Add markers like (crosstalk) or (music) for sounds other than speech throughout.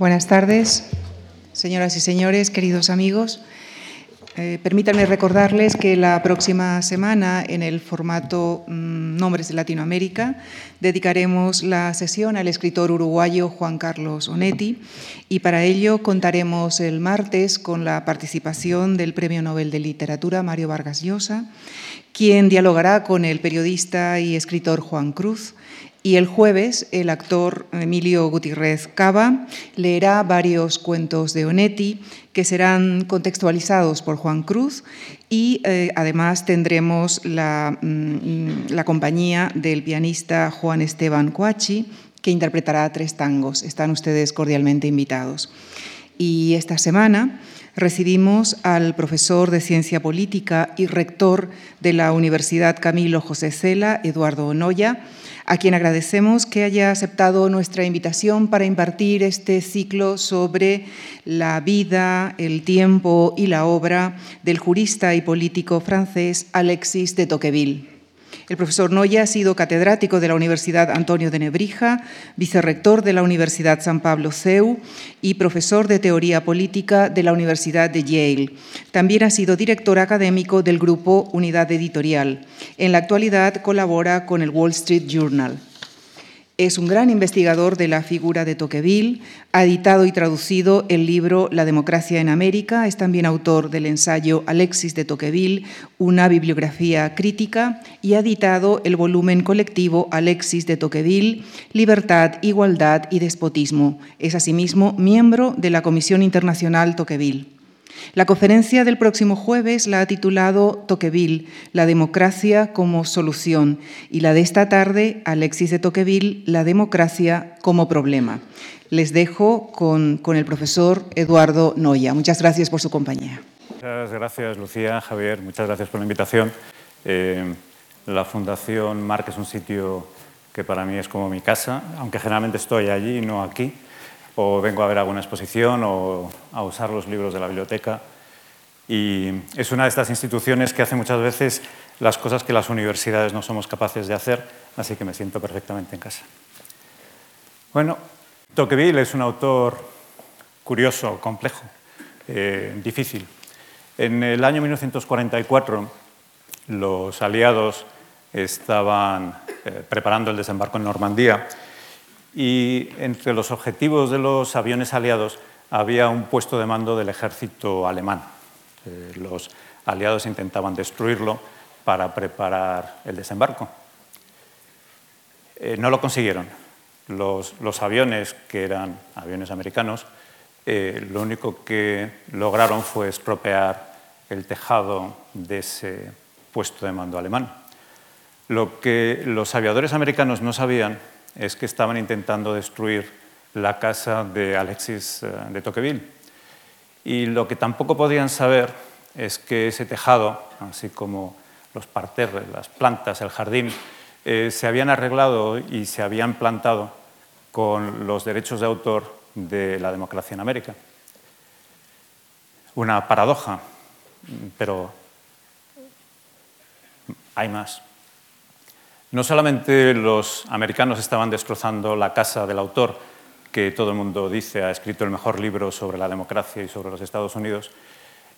Buenas tardes, señoras y señores, queridos amigos. Eh, permítanme recordarles que la próxima semana, en el formato mm, Nombres de Latinoamérica, dedicaremos la sesión al escritor uruguayo Juan Carlos Onetti y para ello contaremos el martes con la participación del Premio Nobel de Literatura Mario Vargas Llosa, quien dialogará con el periodista y escritor Juan Cruz y el jueves el actor Emilio Gutiérrez Cava leerá varios cuentos de Onetti que serán contextualizados por Juan Cruz y eh, además tendremos la, mm, la, compañía del pianista Juan Esteban Coachi que interpretará tres tangos. Están ustedes cordialmente invitados. Y esta semana recibimos al profesor de Ciencia Política y rector de la Universidad Camilo José Cela, Eduardo Onoya, a quien agradecemos que haya aceptado nuestra invitación para impartir este ciclo sobre la vida, el tiempo y la obra del jurista y político francés Alexis de Tocqueville. El profesor Noya ha sido catedrático de la Universidad Antonio de Nebrija, vicerrector de la Universidad San Pablo CEU y profesor de Teoría Política de la Universidad de Yale. También ha sido director académico del grupo Unidad Editorial. En la actualidad colabora con el Wall Street Journal. Es un gran investigador de la figura de Tocqueville, ha editado y traducido el libro La democracia en América, es también autor del ensayo Alexis de Tocqueville, una bibliografía crítica, y ha editado el volumen colectivo Alexis de Tocqueville, Libertad, Igualdad y Despotismo. Es asimismo miembro de la Comisión Internacional Tocqueville. La conferencia del próximo jueves la ha titulado Tocqueville, la democracia como solución, y la de esta tarde, Alexis de Tocqueville, la democracia como problema. Les dejo con, el profesor Eduardo Noya. Muchas gracias por su compañía. Muchas gracias, Lucía, Javier. Muchas gracias por la invitación. Eh, la Fundación Marc es un sitio que para mí es como mi casa, aunque generalmente estoy allí y no aquí o vengo a ver alguna exposición o a usar los libros de la biblioteca. Y es una de estas instituciones que hace muchas veces las cosas que las universidades no somos capaces de hacer, así que me siento perfectamente en casa. Bueno, Tocqueville es un autor curioso, complejo, eh, difícil. En el año 1944 los aliados estaban eh, preparando el desembarco en Normandía y entre los objetivos de los aviones aliados había un puesto de mando del ejército alemán. Eh, los aliados intentaban destruirlo para preparar el desembarco. Eh, no lo consiguieron. Los, aviones, que eran aviones americanos, eh, lo único que lograron fue estropear el tejado de ese puesto de mando alemán. Lo que los aviadores americanos no sabían es que estaban intentando destruir la casa de Alexis eh, de Tocqueville. Y lo que tampoco podían saber es que ese tejado, así como los parterres, las plantas, el jardín, eh, se habían arreglado y se habían plantado con los derechos de autor de la democracia en América. Una paradoja, pero hay más. No solamente los americanos estaban destrozando la casa del autor, que todo el mundo dice ha escrito el mejor libro sobre la democracia y sobre los Estados Unidos,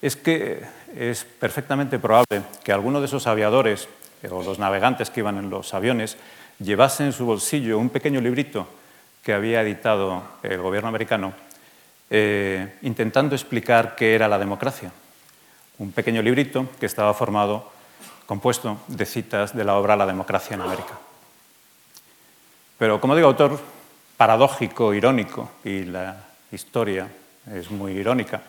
es que es perfectamente probable que alguno de esos aviadores o los navegantes que iban en los aviones llevasen en su bolsillo un pequeño librito que había editado el gobierno americano eh, intentando explicar qué era la democracia. Un pequeño librito que estaba formado compuesto de citas de la obra La democracia en América. Pero como digo, autor paradójico, irónico, y la historia es muy irónica,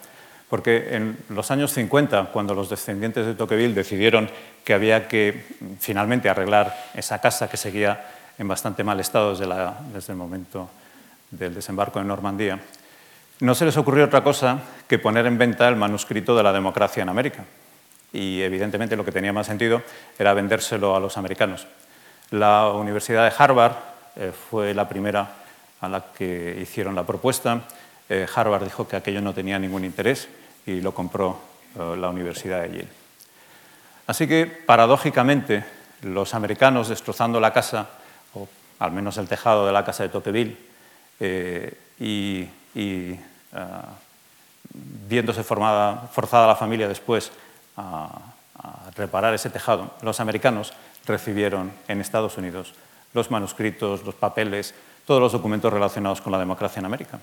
porque en los años 50, cuando los descendientes de Tocqueville decidieron que había que finalmente arreglar esa casa que seguía en bastante mal estado desde, desde el momento del desembarco en Normandía, no se les ocurrió otra cosa que poner en venta el manuscrito de la democracia en América, y evidentemente lo que tenía más sentido era vendérselo a los americanos. La Universidad de Harvard eh, fue la primera a la que hicieron la propuesta. Eh, Harvard dijo que aquello no tenía ningún interés y lo compró eh, la Universidad de Yale. Así que, paradójicamente, los americanos destrozando la casa, o al menos el tejado de la casa de Tocqueville, y y viéndose forzada la familia después a, reparar ese tejado, los americanos recibieron en Estados Unidos los manuscritos, los papeles, todos los documentos relacionados con la democracia en América.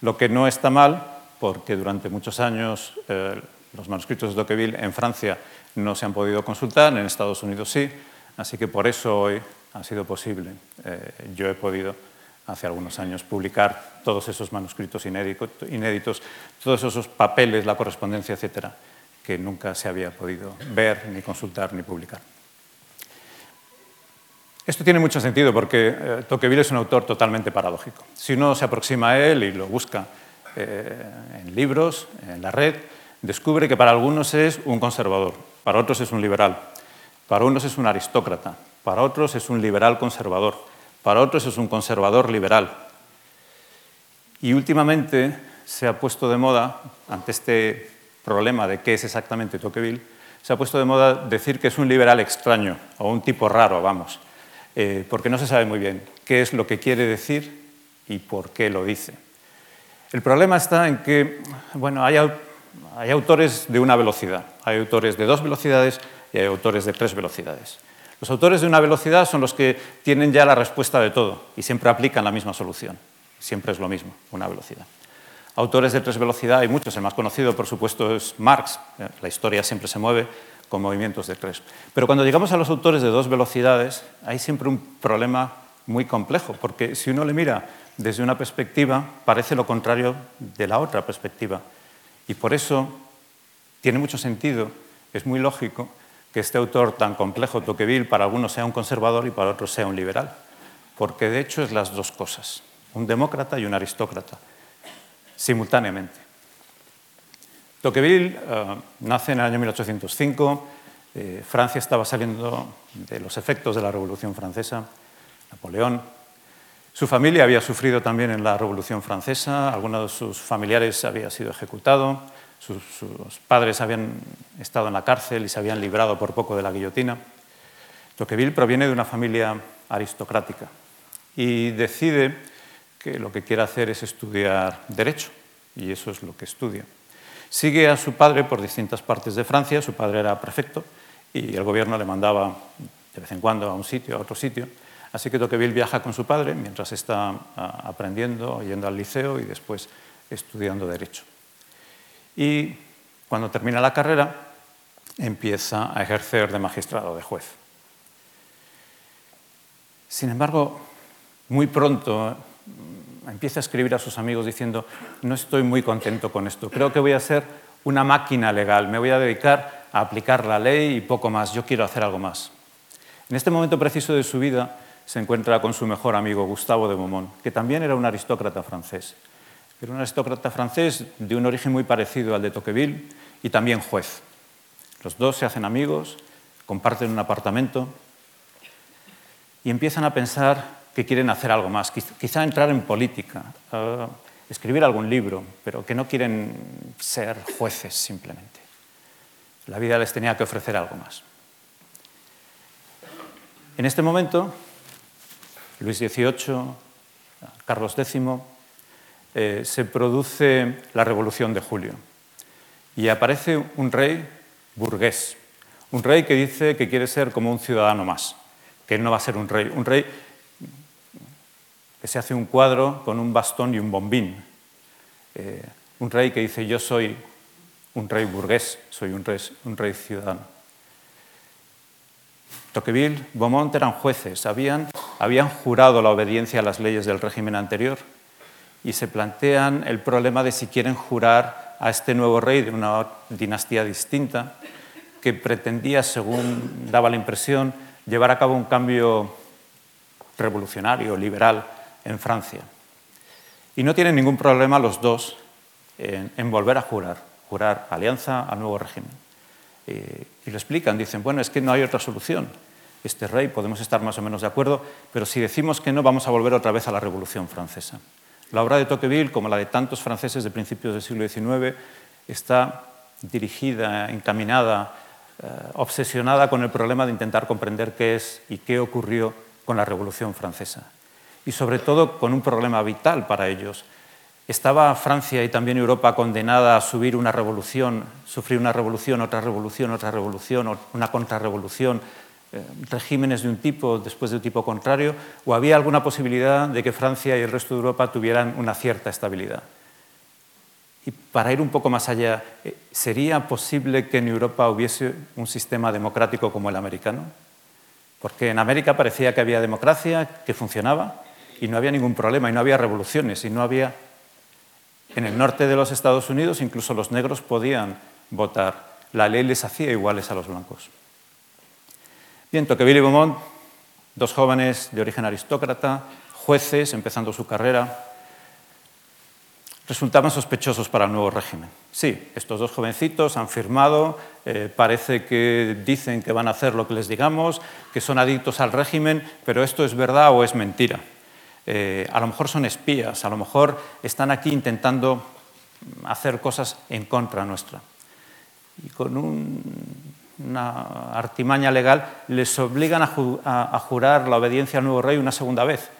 Lo que no está mal, porque durante muchos años eh, los manuscritos de Tocqueville en Francia no se han podido consultar, en Estados Unidos sí, así que por eso hoy ha sido posible. Eh, yo he podido hace algunos años publicar todos esos manuscritos inéditos, todos esos papeles, la correspondencia, etcétera, que nunca se había podido ver, ni consultar, ni publicar. Esto tiene mucho sentido porque eh, Tocqueville es un autor totalmente paradójico. Si uno se aproxima a él y lo busca eh, en libros, en la red, descubre que para algunos es un conservador, para otros es un liberal, para unos es un aristócrata, para otros es un liberal conservador, para otros es un conservador liberal. Y últimamente se ha puesto de moda, ante este problema de qué es exactamente Tocqueville, se ha puesto de moda decir que es un liberal extraño o un tipo raro, vamos, eh, porque no se sabe muy bien qué es lo que quiere decir y por qué lo dice. El problema está en que bueno, hay, hay autores de una velocidad, hay autores de dos velocidades y hay autores de tres velocidades. Los autores de una velocidad son los que tienen ya la respuesta de todo y siempre aplican la misma solución. Siempre es lo mismo, una velocidad. Autores de tres velocidades hay muchos. El más conocido, por supuesto, es Marx. La historia siempre se mueve con movimientos de tres. Pero cuando llegamos a los autores de dos velocidades, hay siempre un problema muy complejo, porque si uno le mira desde una perspectiva, parece lo contrario de la otra perspectiva. Y por eso tiene mucho sentido, es muy lógico, que este autor tan complejo, Tocqueville, para algunos sea un conservador y para otros sea un liberal, porque de hecho es las dos cosas, un demócrata y un aristócrata, simultáneamente. Tocqueville eh, nace en el año 1805, eh, Francia estaba saliendo de los efectos de la Revolución Francesa, Napoleón. Su familia había sufrido también en la Revolución Francesa, algunos de sus familiares habían sido ejecutados, sus, padres habían estado en la cárcel y se habían librado por poco de la guillotina. Tocqueville proviene de una familia aristocrática y decide que lo que quiere hacer es estudiar derecho y eso es lo que estudia. Sigue a su padre por distintas partes de Francia, su padre era prefecto y el gobierno le mandaba de vez en cuando a un sitio, a otro sitio. Así que Tocqueville viaja con su padre mientras está ah, aprendiendo, yendo al liceo y después estudiando derecho y cuando termina la carrera empieza a ejercer de magistrado, de juez. Sin embargo, muy pronto empieza a escribir a sus amigos diciendo, no estoy muy contento con esto, creo que voy a ser una máquina legal, me voy a dedicar a aplicar la ley y poco más, yo quiero hacer algo más. En este momento preciso de su vida se encuentra con su mejor amigo Gustavo de Beaumont, que también era un aristócrata francés. Era un aristócrata francés de un origen muy parecido al de Tocqueville y también juez. Los dos se hacen amigos, comparten un apartamento y empiezan a pensar que quieren hacer algo más, quizá entrar en política, escribir algún libro, pero que no quieren ser jueces simplemente. La vida les tenía que ofrecer algo más. En este momento, Luis XVIII, Carlos X, eh, se produce la Revolución de Julio y aparece un rey burgués, un rey que dice que quiere ser como un ciudadano más, que no va a ser un rey, un rey que se hace un cuadro con un bastón y un bombín, eh, un rey que dice yo soy un rey burgués, soy un rey, ciudadano. Tocqueville, Beaumont eran jueces, habían, habían jurado la obediencia a las leyes del régimen anterior y se plantean el problema de si quieren jurar a este nuevo rey de una dinastía distinta que pretendía, según daba la impresión, llevar a cabo un cambio revolucionario, liberal en Francia. Y no tienen ningún problema los dos en, volver a jurar, jurar alianza al nuevo régimen. Y lo explican, dicen, bueno, es que no hay otra solución. Este rey podemos estar más o menos de acuerdo, pero si decimos que no, vamos a volver otra vez a la Revolución Francesa. La obra de Tocqueville, como la de tantos franceses de principios del siglo XIX, está dirigida, encaminada, eh, obsesionada con el problema de intentar comprender qué es y qué ocurrió con la Revolución Francesa. Y sobre todo con un problema vital para ellos. ¿Estaba Francia y también Europa condenada a subir una revolución, sufrir una revolución, otra revolución, otra revolución, una contrarrevolución, eh, regímenes de un tipo después de un tipo contrario? ¿O había alguna posibilidad de que Francia y el resto de Europa tuvieran una cierta estabilidad? Y para ir un poco más allá, eh, ¿sería posible que en Europa hubiese un sistema democrático como el americano? Porque en América parecía que había democracia, que funcionaba, y no había ningún problema, y no había revoluciones, y no había en el norte de los Estados Unidos incluso los negros podían votar. La ley les hacía iguales a los blancos. Bien, Tocqueville y Beaumont, dos jóvenes de origen aristócrata, jueces, empezando su carrera, resultaban sospechosos para el nuevo régimen. Sí, estos dos jovencitos han firmado, eh, parece que dicen que van a hacer lo que les digamos, que son adictos al régimen, pero esto es verdad o es mentira. Eh, a lo mejor son espías, a lo mejor están aquí intentando hacer cosas en contra nuestra. Y con una artimaña legal les obligan a, jurar la obediencia al nuevo rey una segunda vez,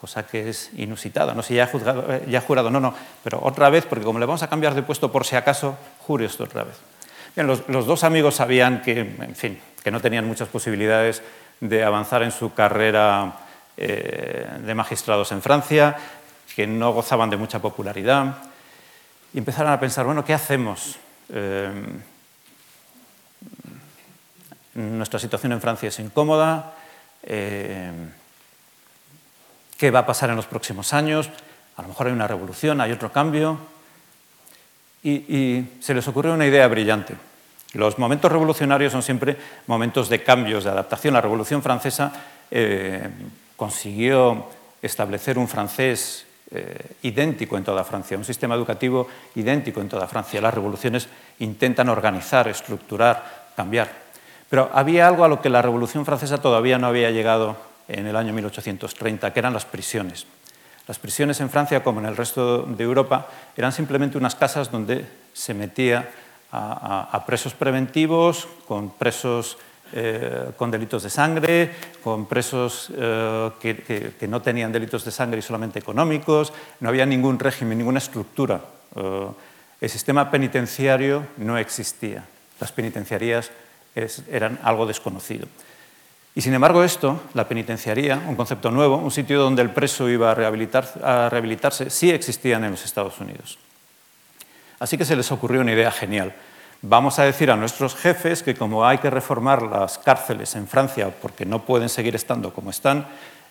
cosa que es inusitada. No sé, ya ha, ya jurado, no, no, pero otra vez, porque como le vamos a cambiar de puesto por si acaso, jure esto otra vez. Bien, los, los dos amigos sabían que, en fin, que no tenían muchas posibilidades de avanzar en su carrera eh, de magistrados en Francia, que no gozaban de mucha popularidad, y empezaron a pensar, bueno, ¿qué hacemos? Eh, nuestra situación en Francia es incómoda, eh, ¿qué va a pasar en los próximos años? A lo mejor hay una revolución, hay otro cambio. Y, y se les ocurrió una idea brillante. Los momentos revolucionarios son siempre momentos de cambios, de adaptación. La Revolución Francesa consiguió establecer un francés eh, idéntico en toda Francia, un sistema educativo idéntico en toda Francia. Las revoluciones intentan organizar, estructurar, cambiar. Pero había algo a lo que la Revolución Francesa todavía no había llegado en el año 1830, que eran las prisiones. Las prisiones en Francia, como en el resto de Europa, eran simplemente unas casas donde se metía a presos preventivos, con presos eh, con delitos de sangre, con presos eh, que, no tenían delitos de sangre y solamente económicos, no había ningún régimen, ninguna estructura. Eh, el sistema penitenciario no existía, las penitenciarías eran algo desconocido. Y sin embargo esto, la penitenciaría, un concepto nuevo, un sitio donde el preso iba a, a rehabilitarse, sí existían en los Estados Unidos. Así que se les ocurrió una idea genial vamos a decir a nuestros jefes que como hay que reformar las cárceles en Francia porque no pueden seguir estando como están,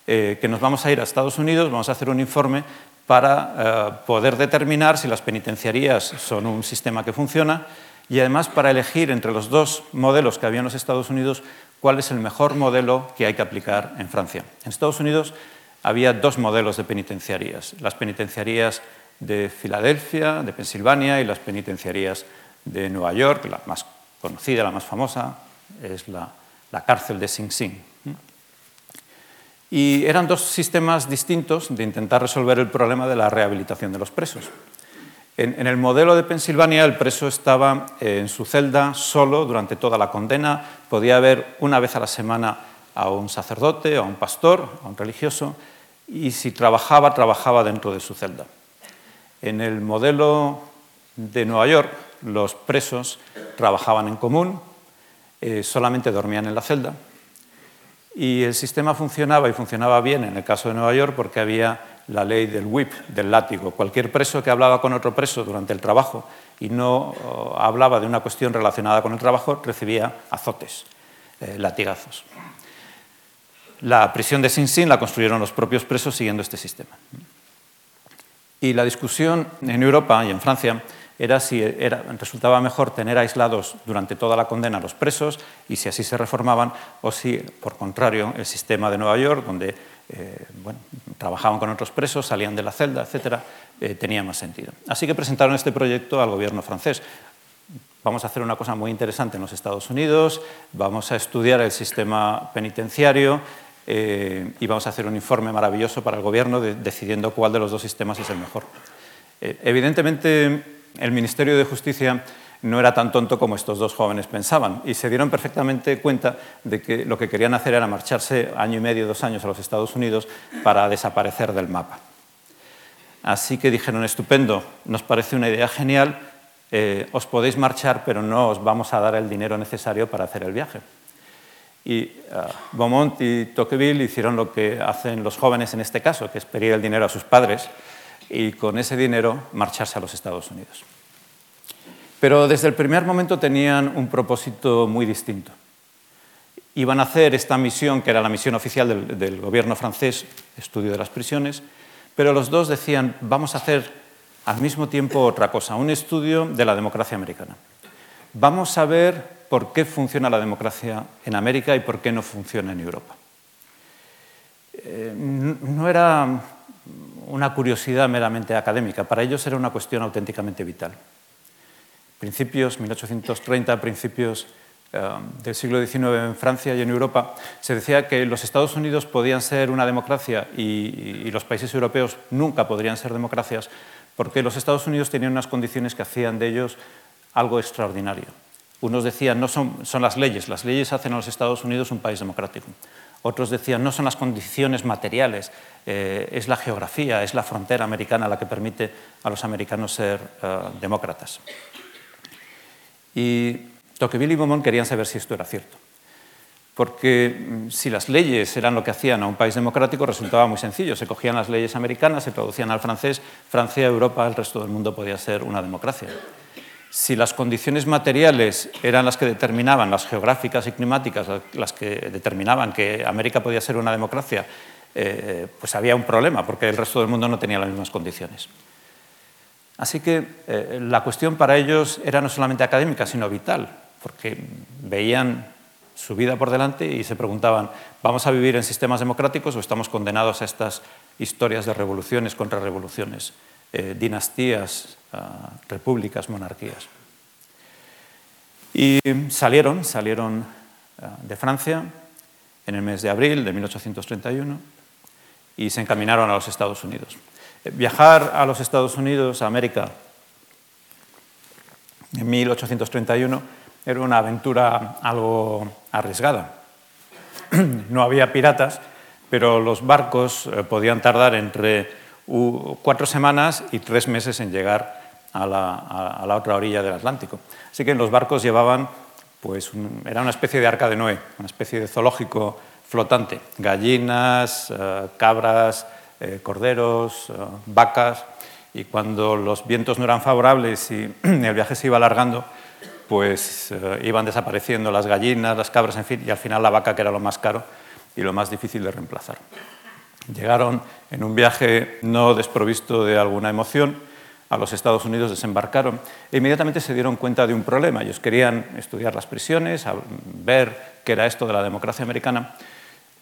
eh, que nos vamos a ir a Estados Unidos, vamos a hacer un informe para eh, poder determinar si las penitenciarías son un sistema que funciona y además para elegir entre los dos modelos que había en los Estados Unidos cuál es el mejor modelo que hay que aplicar en Francia. En Estados Unidos había dos modelos de penitenciarías, las penitenciarías de Filadelfia, de Pensilvania y las penitenciarías de Nueva York, la más conocida, la más famosa, es la, cárcel de Sing Sing. Y eran dos sistemas distintos de intentar resolver el problema de la rehabilitación de los presos. En, el modelo de Pensilvania, el preso estaba en su celda solo durante toda la condena, podía ver una vez a la semana a un sacerdote, a un pastor, a un religioso, y si trabajaba, trabajaba dentro de su celda. En el modelo de Nueva York, los presos trabajaban en común, eh, solamente dormían en la celda y el sistema funcionaba y funcionaba bien en el caso de Nueva York porque había la ley del whip, del látigo. Cualquier preso que hablaba con otro preso durante el trabajo y no oh, hablaba de una cuestión relacionada con el trabajo recibía azotes, eh, latigazos. La prisión de Sing Sing la construyeron los propios presos siguiendo este sistema. Y la discusión en Europa y en Francia era si resultaba mejor tener aislados durante toda la condena a los presos y si así se reformaban, o si, por contrario, el sistema de Nueva York, donde eh, trabajaban con otros presos, salían de la celda, etc., eh, tenía más sentido. Así que presentaron este proyecto al gobierno francés. Vamos a hacer una cosa muy interesante en los Estados Unidos, vamos a estudiar el sistema penitenciario eh, y vamos a hacer un informe maravilloso para el gobierno decidiendo cuál de los dos sistemas es el mejor. evidentemente, el Ministerio de Justicia no era tan tonto como estos dos jóvenes pensaban y se dieron perfectamente cuenta de que lo que querían hacer era marcharse año y medio, dos años a los Estados Unidos para desaparecer del mapa. Así que dijeron, estupendo, nos parece una idea genial, eh, os podéis marchar, pero no os vamos a dar el dinero necesario para hacer el viaje. Y uh, Beaumont y Tocqueville hicieron lo que hacen los jóvenes en este caso, que es pedir el dinero a sus padres y con ese dinero marcharse a los Estados Unidos. Pero desde el primer momento tenían un propósito muy distinto. Iban a hacer esta misión, que era la misión oficial del, gobierno francés, estudio de las prisiones, pero los dos decían, vamos a hacer al mismo tiempo otra cosa, un estudio de la democracia americana. Vamos a ver por qué funciona la democracia en América y por qué no funciona en Europa. Eh, no era una curiosidad meramente académica, para ellos era una cuestión auténticamente vital. Principios, 1830, principios eh, del siglo XIX en Francia y en Europa, se decía que los Estados Unidos podían ser una democracia y, los países europeos nunca podrían ser democracias porque los Estados Unidos tenían unas condiciones que hacían de ellos algo extraordinario. Unos decían, no son, son, las leyes, las leyes hacen a los Estados Unidos un país democrático. Otros decían, no son las condiciones materiales, eh, es la geografía, es la frontera americana la que permite a los americanos ser uh, demócratas. Y Tocqueville y Beaumont querían saber si esto era cierto. Porque mm, si las leyes eran lo que hacían a un país democrático, resultaba muy sencillo. Se cogían las leyes americanas, se traducían al francés, Francia, Europa, el resto del mundo podía ser una democracia. Si las condiciones materiales eran las que determinaban, las geográficas y climáticas, las que determinaban que América podía ser una democracia, eh, pues había un problema, porque el resto del mundo no tenía las mismas condiciones. Así que eh, la cuestión para ellos era no solamente académica, sino vital, porque veían su vida por delante y se preguntaban, ¿vamos a vivir en sistemas democráticos o estamos condenados a estas historias de revoluciones contra revoluciones, eh, dinastías, uh, repúblicas, monarquías? Y salieron, salieron uh, de Francia en el mes de abril de 1831 y se encaminaron a los Estados Unidos. Eh, viajar a los Estados Unidos, a América, en 1831 era una aventura algo arriesgada. (clears throat) No había piratas, pero los barcos eh, podían tardar entre cuatro semanas y tres meses en llegar a la, a la otra orilla del Atlántico. Así que los barcos llevaban, pues, un, era una especie de arca de Noé, una especie de zoológico flotante, gallinas, eh, cabras, eh, corderos, vacas, y cuando los vientos no eran favorables y (clears throat) el viaje se iba alargando, pues eh, iban desapareciendo las gallinas, las cabras, en fin, y al final la vaca, que era lo más caro y lo más difícil de reemplazar. Llegaron en un viaje no desprovisto de alguna emoción a los Estados Unidos, desembarcaron e inmediatamente se dieron cuenta de un problema. Ellos querían estudiar las prisiones, ver qué era esto de la democracia americana,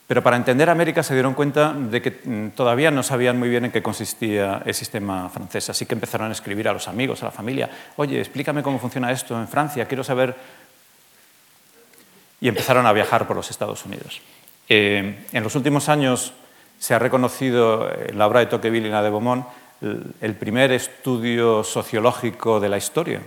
pero para entender América se dieron cuenta de que mm, todavía no sabían muy bien en qué consistía el sistema francés, así que empezaron a escribir a los amigos, a la familia, oye, explícame cómo funciona esto en Francia, quiero saber... Y empezaron a viajar por los Estados Unidos. Eh, en los últimos años se ha reconocido en la obra de Tocqueville y la de Beaumont el primer estudio sociológico de la historia.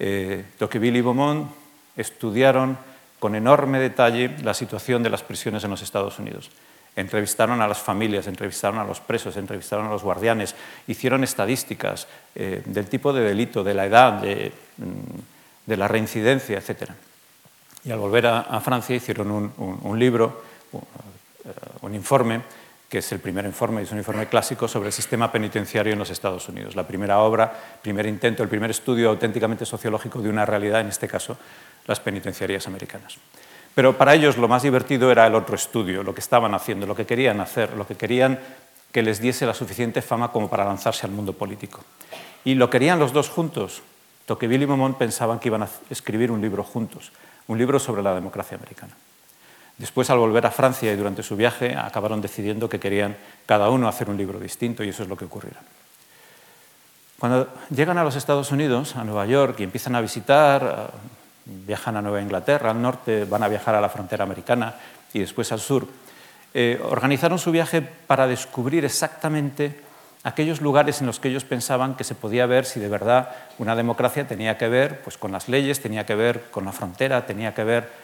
Eh, Tocqueville y Beaumont estudiaron con enorme detalle la situación de las prisiones en los Estados Unidos. Entrevistaron a las familias, entrevistaron a los presos, entrevistaron a los guardianes, hicieron estadísticas eh, del tipo de delito, de la edad, de, mm, la reincidencia, etc. Y al volver a, Francia hicieron un, libro, un, eh, un informe, que es el primer informe, es un informe clásico sobre el sistema penitenciario en los Estados Unidos. La primera obra, primer intento, el primer estudio auténticamente sociológico de una realidad, en este caso, las penitenciarías americanas. Pero para ellos lo más divertido era el otro estudio, lo que estaban haciendo, lo que querían hacer, lo que querían que les diese la suficiente fama como para lanzarse al mundo político. Y lo querían los dos juntos. Tocqueville y Beaumont pensaban que iban a escribir un libro juntos, un libro sobre la democracia americana. Después, al volver a Francia y durante su viaje, acabaron decidiendo que querían cada uno hacer un libro distinto y eso es lo que ocurrió. Cuando llegan a los Estados Unidos, a Nueva York, y empiezan a visitar viajan a Nueva Inglaterra, al norte, van a viajar a la frontera americana y después al sur. Eh, organizaron su viaje para descubrir exactamente aquellos lugares en los que ellos pensaban que se podía ver si de verdad una democracia tenía que ver pues, con las leyes, tenía que ver con la frontera, tenía que ver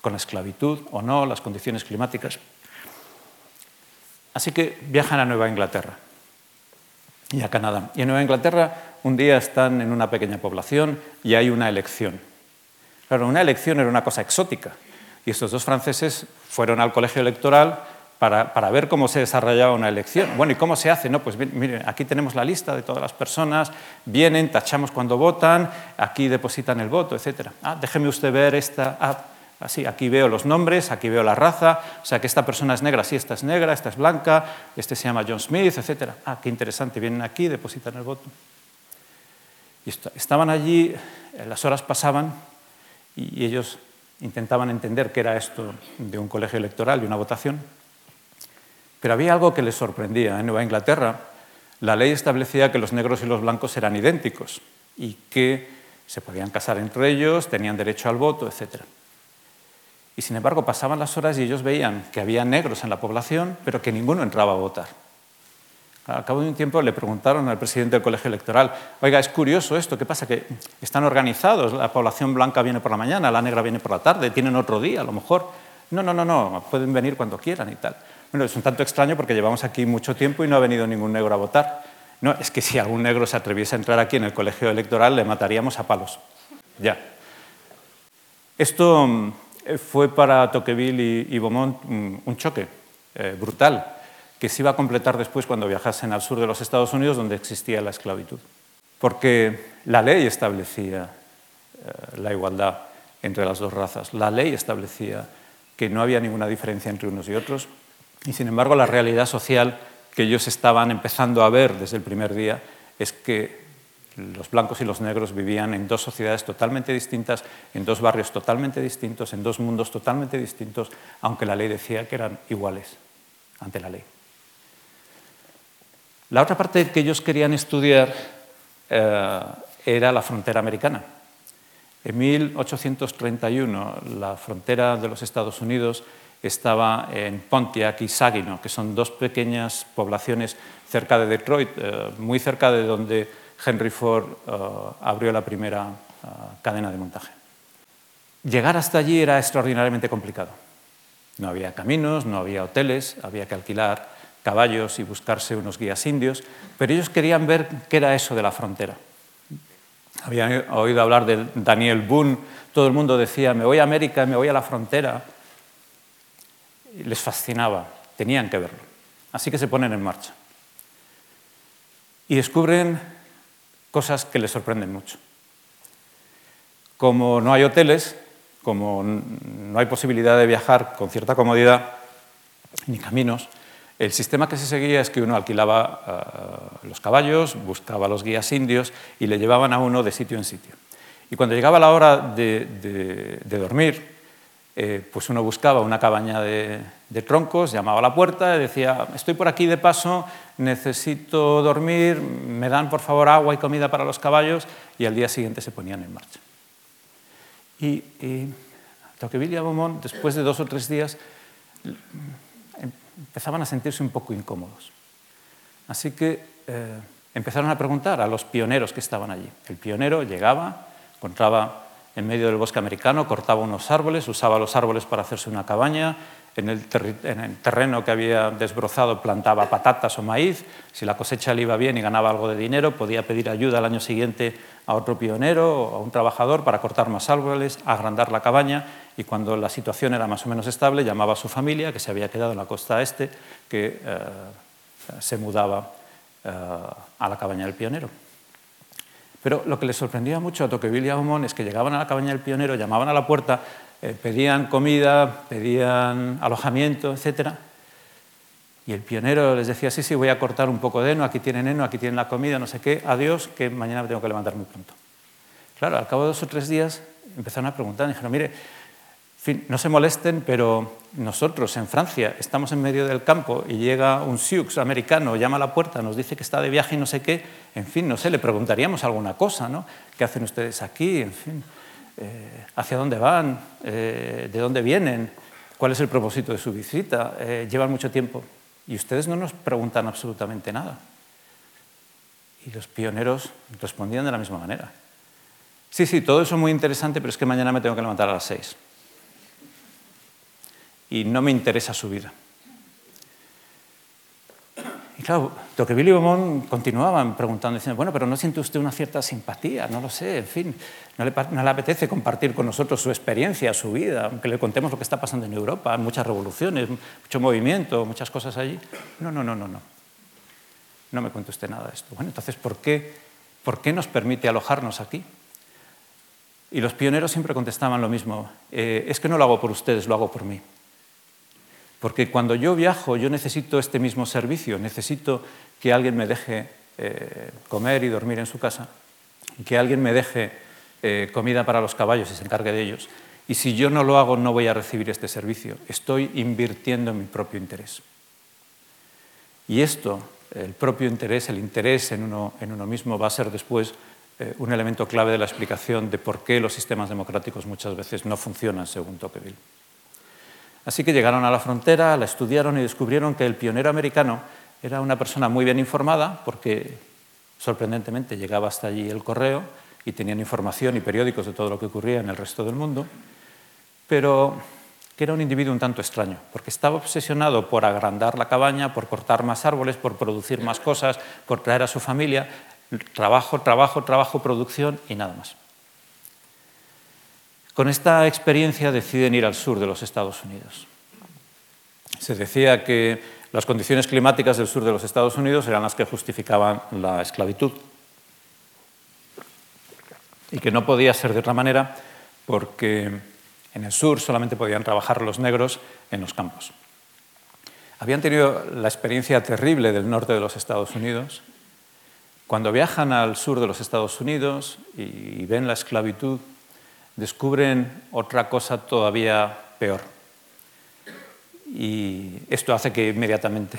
con la esclavitud o no, las condiciones climáticas. Así que viajan a Nueva Inglaterra. y a Canadá. Y en Nueva Inglaterra un día están en una pequeña población y hay una elección. Claro, una elección era una cosa exótica. Y estos dos franceses fueron al colegio electoral para, para, ver cómo se desarrollaba una elección. Bueno, ¿y cómo se hace? No, pues miren, aquí tenemos la lista de todas las personas, vienen, tachamos cuando votan, aquí depositan el voto, etc. Ah, déjeme usted ver esta... Así, aquí veo los nombres, aquí veo la raza, o sea que esta persona es negra, sí, esta es negra, esta es blanca, este se llama John Smith, etc. Ah, qué interesante, vienen aquí, depositan el voto. Estaban allí, eh, las horas pasaban y ellos intentaban entender qué era esto de un colegio electoral y una votación. Pero había algo que les sorprendía. En Nueva Inglaterra la ley establecía que los negros y los blancos eran idénticos y que se podían casar entre ellos, tenían derecho al voto, etc. Y sin embargo pasaban las horas y ellos veían que había negros en la población, pero que ninguno entraba a votar. Al cabo de un tiempo le preguntaron al presidente del colegio electoral, oiga, es curioso esto, ¿qué pasa? Que están organizados, la población blanca viene por la mañana, la negra viene por la tarde, tienen otro día a lo mejor. No, no, no, no, pueden venir cuando quieran y tal. Bueno, es un tanto extraño porque llevamos aquí mucho tiempo y no ha venido ningún negro a votar. No, es que si algún negro se atreviese a entrar aquí en el colegio electoral le mataríamos a palos. Ya. Esto eh, fue para Tocqueville y, Beaumont un choque eh, brutal que se iba a completar después cuando viajasen al sur de los Estados Unidos, donde existía la esclavitud. Porque la ley establecía eh, la igualdad entre las dos razas, la ley establecía que no había ninguna diferencia entre unos y otros, y sin embargo la realidad social que ellos estaban empezando a ver desde el primer día es que los blancos y los negros vivían en dos sociedades totalmente distintas, en dos barrios totalmente distintos, en dos mundos totalmente distintos, aunque la ley decía que eran iguales ante la ley. La otra parte que ellos querían estudiar eh, era la frontera americana. En 1831 la frontera de los Estados Unidos estaba en Pontiac y Saginaw, que son dos pequeñas poblaciones cerca de Detroit, eh, muy cerca de donde Henry Ford eh, abrió la primera eh, cadena de montaje. Llegar hasta allí era extraordinariamente complicado. No había caminos, no había hoteles, había que alquilar caballos y buscarse unos guías indios, pero ellos querían ver qué era eso de la frontera. Habían oído hablar de Daniel Boone, todo el mundo decía, me voy a América, me voy a la frontera. les fascinaba, tenían que verlo. Así que se ponen en marcha. Y descubren cosas que les sorprenden mucho. Como no hay hoteles, como no hay posibilidad de viajar con cierta comodidad, ni caminos, el sistema que se seguía es que uno alquilaba eh, los caballos, buscaba los guías indios y le llevaban a uno de sitio en sitio. Y cuando llegaba la hora de, dormir, eh, pues uno buscaba una cabaña de, de, troncos, llamaba a la puerta y decía, estoy por aquí de paso, necesito dormir, me dan por favor agua y comida para los caballos y al día siguiente se ponían en marcha. Y, y Tocqueville y Beaumont, después de dos o tres días, empezaban a sentirse un poco incómodos. Así que eh, empezaron a preguntar a los pioneros que estaban allí. El pionero llegaba, encontraba en medio del bosque americano, cortaba unos árboles, usaba los árboles para hacerse una cabaña, en el, terreno que había desbrozado plantaba patatas o maíz, si la cosecha le iba bien y ganaba algo de dinero, podía pedir ayuda al año siguiente a otro pionero o a un trabajador para cortar más árboles, agrandar la cabaña y cuando la situación era más o menos estable llamaba a su familia, que se había quedado en la costa este, que eh, se mudaba eh, a la cabaña del pionero. Pero lo que les sorprendía mucho a Tocqueville y a es que llegaban a la cabaña del pionero, llamaban a la puerta, eh, pedían comida, pedían alojamiento, etc. Y el pionero les decía, sí, sí, voy a cortar un poco de heno, aquí tienen heno, aquí tienen la comida, no sé qué, adiós, que mañana me tengo que levantar muy pronto. Claro, al cabo de dos o tres días empezaron a preguntar, dijeron, mire, fin, no se molesten, pero nosotros en Francia estamos en medio del campo y llega un Sioux americano, llama a la puerta, nos dice que está de viaje y no sé qué, en fin, no sé, le preguntaríamos alguna cosa, ¿no? ¿Qué hacen ustedes aquí? En fin, eh, ¿hacia dónde van? Eh, ¿De dónde vienen? ¿Cuál es el propósito de su visita? Eh, llevan mucho tiempo y ustedes no nos preguntan absolutamente nada. Y los pioneros respondían de la misma manera. Sí, sí, todo eso es muy interesante, pero es que mañana me tengo que levantar a las seis y no me interesa su vida. Y claro, Tocqueville y Beaumont continuaban preguntando, diciendo, bueno, pero ¿no siente usted una cierta simpatía? No lo sé, en fin, ¿no le, no le, apetece compartir con nosotros su experiencia, su vida, aunque le contemos lo que está pasando en Europa, muchas revoluciones, mucho movimiento, muchas cosas allí? No, no, no, no, no. No me cuente usted nada de esto. Bueno, entonces, ¿por qué, ¿por qué nos permite alojarnos aquí? Y los pioneros siempre contestaban lo mismo, eh, es que no lo hago por ustedes, lo hago por mí. Porque cuando yo viajo, yo necesito este mismo servicio, necesito que alguien me deje eh, comer y dormir en su casa, que alguien me deje eh, comida para los caballos y se encargue de ellos. Y si yo no lo hago, no voy a recibir este servicio. Estoy invirtiendo en mi propio interés. Y esto, el propio interés, el interés en uno, mismo, va a ser después eh, un elemento clave de la explicación de por qué los sistemas democráticos muchas veces no funcionan según Tocqueville. Así que llegaron a la frontera, la estudiaron y descubrieron que el pionero americano era una persona muy bien informada, porque sorprendentemente llegaba hasta allí el correo y tenían información y periódicos de todo lo que ocurría en el resto del mundo, pero que era un individuo un tanto extraño, porque estaba obsesionado por agrandar la cabaña, por cortar más árboles, por producir más cosas, por traer a su familia, trabajo, trabajo, trabajo, producción y nada más. Con esta experiencia deciden ir al sur de los Estados Unidos. Se decía que las condiciones climáticas del sur de los Estados Unidos eran las que justificaban la esclavitud y que no podía ser de otra manera porque en el sur solamente podían trabajar los negros en los campos. Habían tenido la experiencia terrible del norte de los Estados Unidos. Cuando viajan al sur de los Estados Unidos y ven la esclavitud, descubren otra cosa todavía peor. Y esto hace que inmediatamente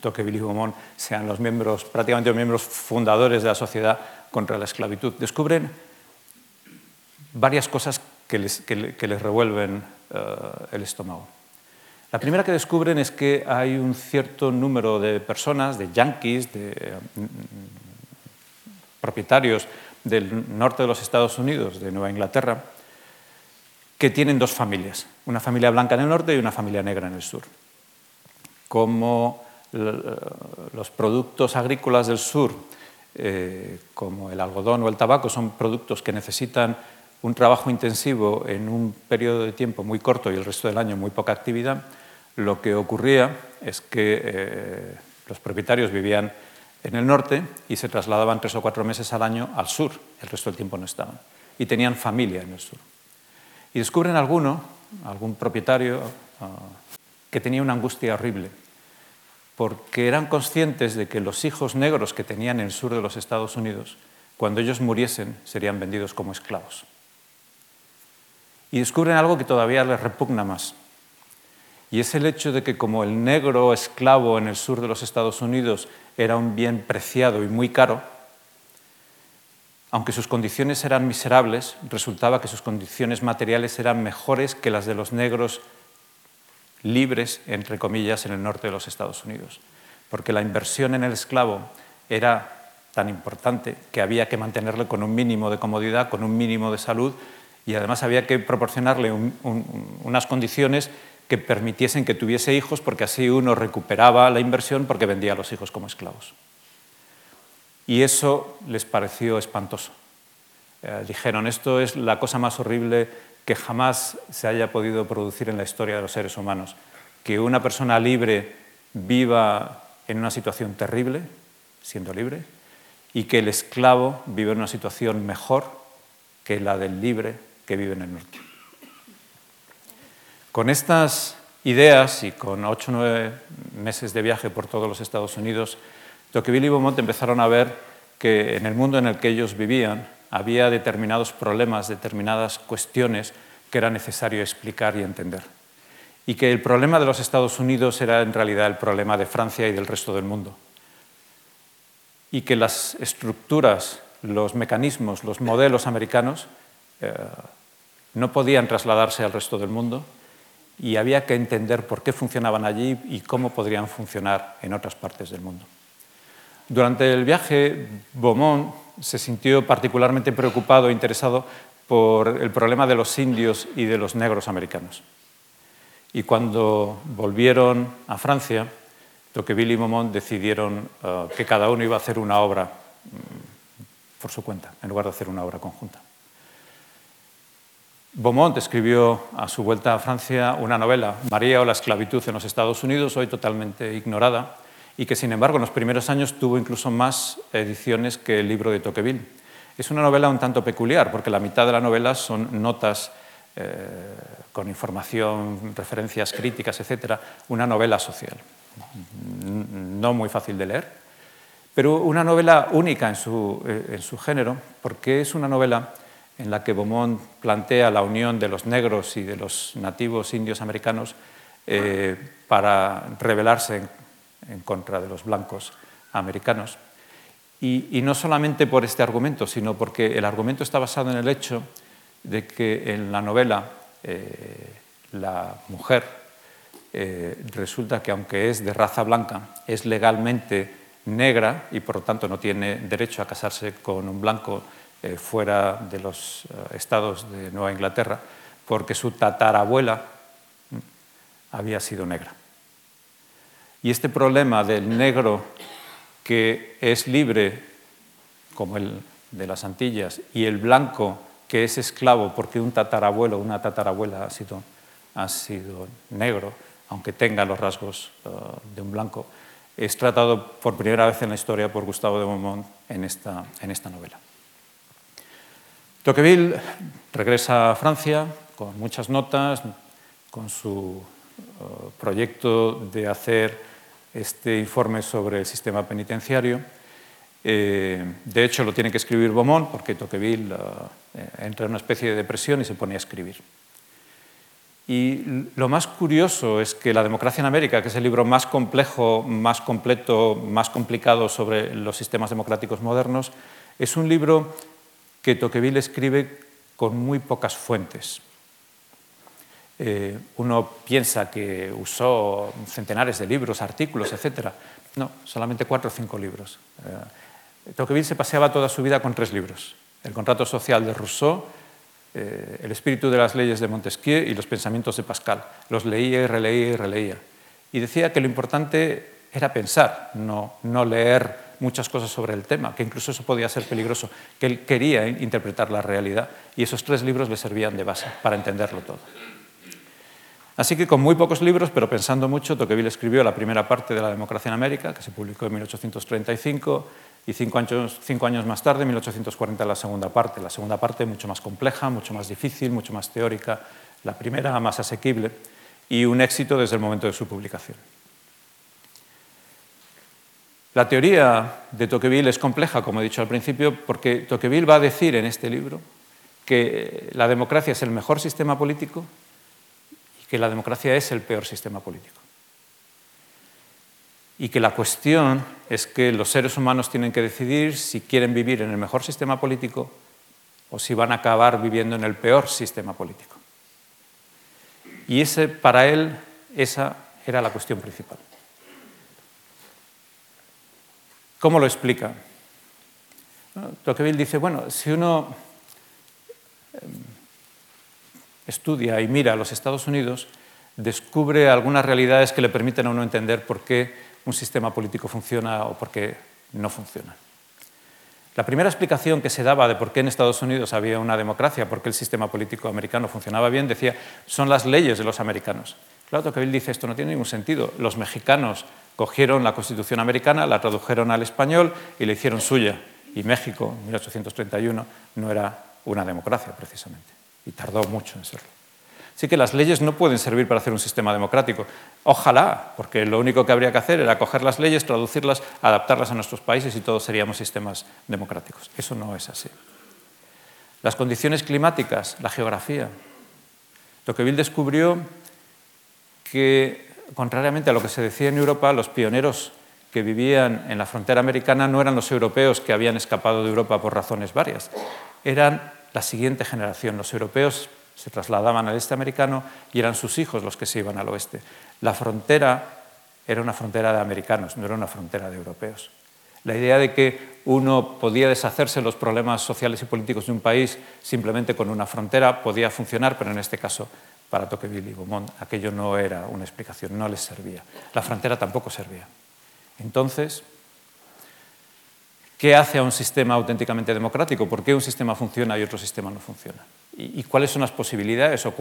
Tocqueville y Beaumont sean los miembros, prácticamente los miembros fundadores de la sociedad contra la esclavitud. Descubren varias cosas que les, revuelven eh, el estómago. La primera que descubren es que hay un cierto número de personas, de yanquis, de mm, propietarios del norte de los Estados Unidos, de Nueva Inglaterra, que tienen dos familias, una familia blanca en el norte y una familia negra en el sur. Como los productos agrícolas del sur, eh, como el algodón o el tabaco, son productos que necesitan un trabajo intensivo en un periodo de tiempo muy corto y el resto del año muy poca actividad, lo que ocurría es que eh, los propietarios vivían en el norte y se trasladaban tres o cuatro meses al año al sur, el resto del tiempo no estaban, y tenían familia en el sur. Y descubren alguno, algún propietario, ah, que tenía una angustia horrible, porque eran conscientes de que los hijos negros que tenían en el sur de los Estados Unidos, cuando ellos muriesen, serían vendidos como esclavos. Y descubren algo que todavía les repugna más, y es el hecho de que como el negro esclavo en el sur de los Estados Unidos era un bien preciado y muy caro, aunque sus condiciones eran miserables, resultaba que sus condiciones materiales eran mejores que las de los negros libres, entre comillas, en el norte de los Estados Unidos. Porque la inversión en el esclavo era tan importante que había que mantenerle con un mínimo de comodidad, con un mínimo de salud y además había que proporcionarle unas condiciones que permitiesen que tuviese hijos porque así uno recuperaba la inversión porque vendía a los hijos como esclavos. Y eso les pareció espantoso. Eh, dijeron, esto es la cosa más horrible que jamás se haya podido producir en la historia de los seres humanos. Que una persona libre viva en una situación terrible, siendo libre, y que el esclavo vive en una situación mejor que la del libre que vive en el norte. Con estas ideas y con ocho o nueve meses de viaje por todos los Estados Unidos, Tocqueville y Beaumont empezaron a ver que en el mundo en el que ellos vivían había determinados problemas, determinadas cuestiones que era necesario explicar y entender. Y que el problema de los Estados Unidos era en realidad el problema de Francia y del resto del mundo. Y que las estructuras, los mecanismos, los modelos americanos eh, no podían trasladarse al resto del mundo y había que entender por qué funcionaban allí y cómo podrían funcionar en otras partes del mundo. Durante el viaje, Beaumont se sintió particularmente preocupado e interesado por el problema de los indios y de los negros americanos. Y cuando volvieron a Francia, Tocqueville y Beaumont decidieron eh, que cada uno iba a hacer una obra mm, por su cuenta, en lugar de hacer una obra conjunta. Beaumont escribió a su vuelta a Francia una novela, María o la esclavitud en los Estados Unidos, hoy totalmente ignorada, y que sin embargo en los primeros años tuvo incluso más ediciones que el libro de Tocqueville. Es una novela un tanto peculiar, porque la mitad de la novela son notas eh, con información, referencias críticas, etc. Una novela social, no muy fácil de leer, pero una novela única en su, eh, en su género, porque es una novela en la que Beaumont plantea la unión de los negros y de los nativos indios americanos eh, para rebelarse en, contra de los blancos americanos. Y, no solamente por este argumento, sino porque el argumento está basado en el hecho de que en la novela eh, la mujer eh, resulta que aunque es de raza blanca, es legalmente negra y por lo tanto no tiene derecho a casarse con un blanco eh, fuera de los estados de Nueva Inglaterra, porque su tatarabuela mm, había sido negra. Y este problema del negro que es libre, como el de las Antillas, y el blanco que es esclavo porque un tatarabuelo o una tatarabuela ha sido, ha sido negro, aunque tenga los rasgos eh, de un blanco, es tratado por primera vez en la historia por Gustavo de Beaumont en esta, en esta novela. Tocqueville regresa a Francia con muchas notas, con su eh, proyecto de hacer este informe sobre el sistema penitenciario. Eh, de hecho, lo tiene que escribir Beaumont porque Tocqueville eh, entra en una especie de depresión y se pone a escribir. Y lo más curioso es que La democracia en América, que es el libro más complejo, más completo, más complicado sobre los sistemas democráticos modernos, es un libro que Tocqueville escribe con muy pocas fuentes. Eh, uno piensa que usó centenares de libros, artículos, etc. No, solamente cuatro o cinco libros. Eh, Tocqueville se paseaba toda su vida con tres libros. El contrato social de Rousseau, eh, El espíritu de las leyes de Montesquieu y Los pensamientos de Pascal. Los leía y releía y releía. Y decía que lo importante era pensar, no, no leer muchas cosas sobre el tema, que incluso eso podía ser peligroso, que él quería interpretar la realidad y esos tres libros le servían de base para entenderlo todo. Así que con muy pocos libros, pero pensando mucho, Tocqueville escribió la primera parte de La democracia en América, que se publicó en 1835, y cinco años, cinco años más tarde, en 1840, la segunda parte. La segunda parte mucho más compleja, mucho más difícil, mucho más teórica, la primera más asequible y un éxito desde el momento de su publicación. La teoría de Tocqueville es compleja, como he dicho al principio, porque Tocqueville va a decir en este libro que la democracia es el mejor sistema político que la democracia es el peor sistema político. Y que la cuestión es que los seres humanos tienen que decidir si quieren vivir en el mejor sistema político o si van a acabar viviendo en el peor sistema político. Y ese, para él esa era la cuestión principal. ¿Cómo lo explica? Tocqueville dice, bueno, si uno em, estudia y mira a los Estados Unidos, descubre algunas realidades que le permiten a uno entender por qué un sistema político funciona o por qué no funciona. La primera explicación que se daba de por qué en Estados Unidos había una democracia, por qué el sistema político americano funcionaba bien, decía, son las leyes de los americanos. Claro, Tocqueville dice, esto no tiene ningún sentido. Los mexicanos Cogieron la Constitución americana, la tradujeron al español y la hicieron suya. Y México, en 1831, no era una democracia precisamente. Y tardó mucho en serlo. Así que las leyes no pueden servir para hacer un sistema democrático. Ojalá, porque lo único que habría que hacer era coger las leyes, traducirlas, adaptarlas a nuestros países y todos seríamos sistemas democráticos. Eso no es así. Las condiciones climáticas, la geografía. Tocqueville descubrió que contrariamente a lo que se decía en Europa, los pioneros que vivían en la frontera americana no eran los europeos que habían escapado de Europa por razones varias, eran la siguiente generación. Los europeos se trasladaban al este americano y eran sus hijos los que se iban al oeste. La frontera era una frontera de americanos, no era una frontera de europeos. La idea de que uno podía deshacerse de los problemas sociales y políticos de un país simplemente con una frontera podía funcionar, pero en este caso para Tocqueville y Beaumont aquello no era una explicación, no les servía. La frontera tampoco servía. Entonces, ¿qué hace a un sistema auténticamente democrático? ¿Por qué un sistema funciona y otro sistema no funciona? ¿Y, cuáles son las posibilidades o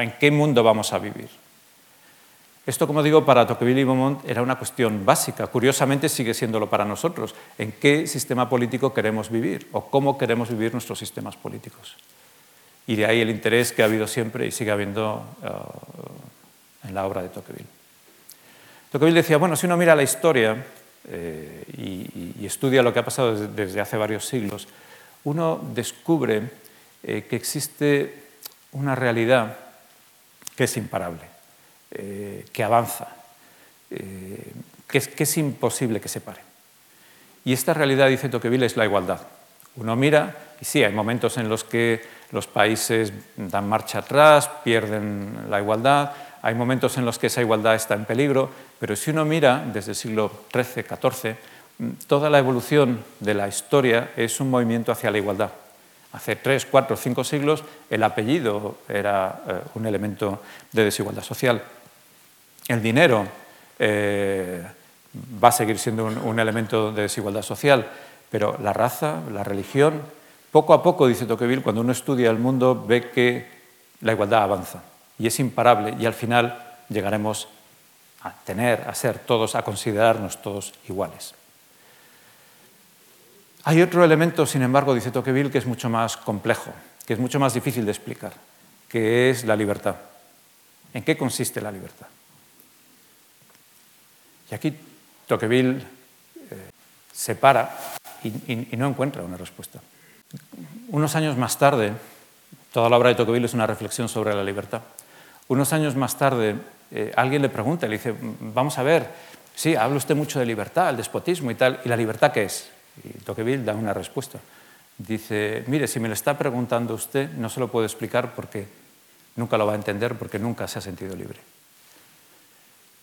en qué mundo vamos a vivir? Esto, como digo, para Tocqueville y Beaumont era una cuestión básica. Curiosamente sigue siéndolo para nosotros. ¿En qué sistema político queremos vivir o cómo queremos vivir nuestros sistemas políticos? Y de ahí el interés que ha habido siempre y sigue habiendo uh, en la obra de Tocqueville. Tocqueville decía, bueno, si uno mira la historia eh, y, estudia lo que ha pasado desde, hace varios siglos, uno descubre eh, que existe una realidad que es imparable eh, que avanza, que, es, imposible que se pare. Y esta realidad, dice Tocqueville, es la igualdad. Uno mira, y sí, hay momentos en los que los países dan marcha atrás, pierden la igualdad, hay momentos en los que esa igualdad está en peligro, pero si uno mira desde el siglo XIII, XIV, toda la evolución de la historia es un movimiento hacia la igualdad. Hace tres, cuatro, cinco siglos el apellido era eh, un elemento de desigualdad social. El dinero eh, va a seguir siendo un, elemento de desigualdad social, pero la raza, la religión, poco a poco, dice Tocqueville, cuando uno estudia el mundo ve que la igualdad avanza y es imparable y al final llegaremos a tener, a ser todos, a considerarnos todos iguales. Hay otro elemento, sin embargo, dice Tocqueville, que es mucho más complejo, que es mucho más difícil de explicar, que es la libertad. ¿En qué consiste la libertad? Y aquí Tocqueville eh, se para y, no encuentra una respuesta. Unos años más tarde, toda la obra de Tocqueville es una reflexión sobre la libertad. Unos años más tarde, eh, alguien le pregunta, le dice, vamos a ver, sí, habla usted mucho de libertad, el despotismo y tal, ¿y la libertad qué es? Y Tocqueville da una respuesta. Dice, mire, si me lo está preguntando usted, no se lo puedo explicar porque nunca lo va a entender, porque nunca se ha sentido libre.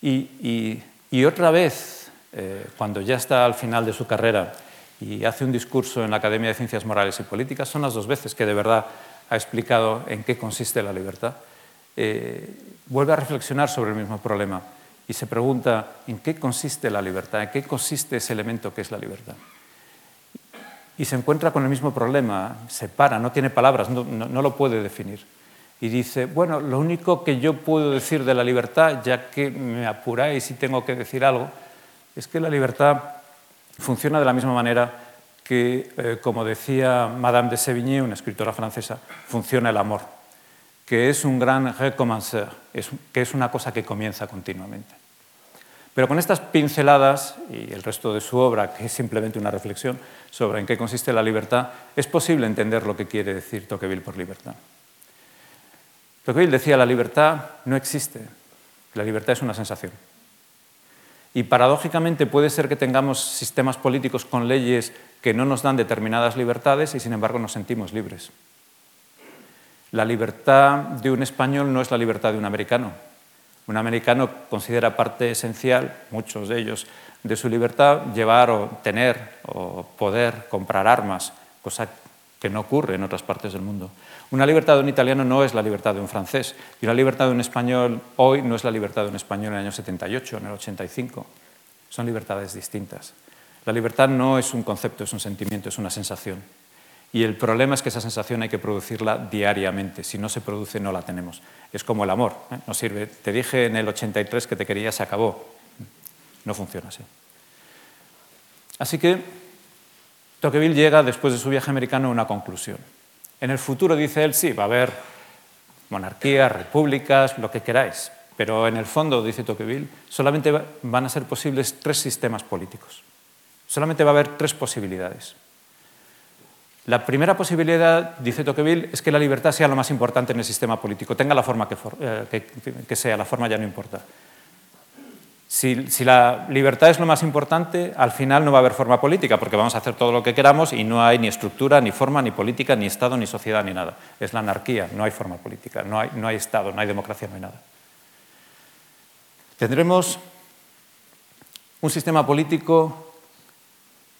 y otra vez, eh, cuando ya está al final de su carrera y hace un discurso en la Academia de Ciencias Morales y Políticas, son las dos veces que de verdad ha explicado en qué consiste la libertad, eh, vuelve a reflexionar sobre el mismo problema y se pregunta en qué consiste la libertad, en qué consiste ese elemento que es la libertad. Y se encuentra con el mismo problema, se para, no tiene palabras, no lo puede definir. Y dice, bueno, lo único que yo puedo decir de la libertad, ya que me apuráis y tengo que decir algo, es que la libertad funciona de la misma manera que, eh, como decía Madame de Sévigné, una escritora francesa, funciona el amor, que es un gran recommenceur, que es una cosa que comienza continuamente. Pero con estas pinceladas y el resto de su obra, que es simplemente una reflexión sobre en qué consiste la libertad, es posible entender lo que quiere decir Tocqueville por libertad. Tocqueville decía, la libertad no existe, la libertad es una sensación. Y paradójicamente puede ser que tengamos sistemas políticos con leyes que no nos dan determinadas libertades y sin embargo nos sentimos libres. La libertad de un español no es la libertad de un americano. Un americano considera parte esencial, muchos de ellos, de su libertad llevar o tener o poder comprar armas, cosa que no ocurre en otras partes del mundo. Una libertad de un italiano no es la libertad de un francés, y una libertad de un español hoy no es la libertad de un español en el año 78, en el 85. Son libertades distintas. La libertad no es un concepto, es un sentimiento, es una sensación. Y el problema es que esa sensación hay que producirla diariamente. Si no se produce, no la tenemos. Es como el amor. ¿eh? No sirve. Te dije en el 83 que te quería, se acabó. No funciona así. Así que Tocqueville llega, después de su viaje americano, a una conclusión. En el futuro, dice él, sí, va a haber monarquías, repúblicas, lo que queráis, pero en el fondo, dice Tocqueville, solamente van a ser posibles tres sistemas políticos. Solamente va a haber tres posibilidades. La primera posibilidad, dice Tocqueville, es que la libertad sea lo más importante en el sistema político, tenga la forma que, eh, sea, la forma ya no importa. Si, la libertad es lo más importante, al final no va a haber forma política, porque vamos a hacer todo lo que queramos y no hay ni estructura, ni forma, ni política, ni Estado, ni sociedad, ni nada. Es la anarquía, no hay forma política, no hay Estado, no hay democracia, no hay nada. Tendremos un sistema político,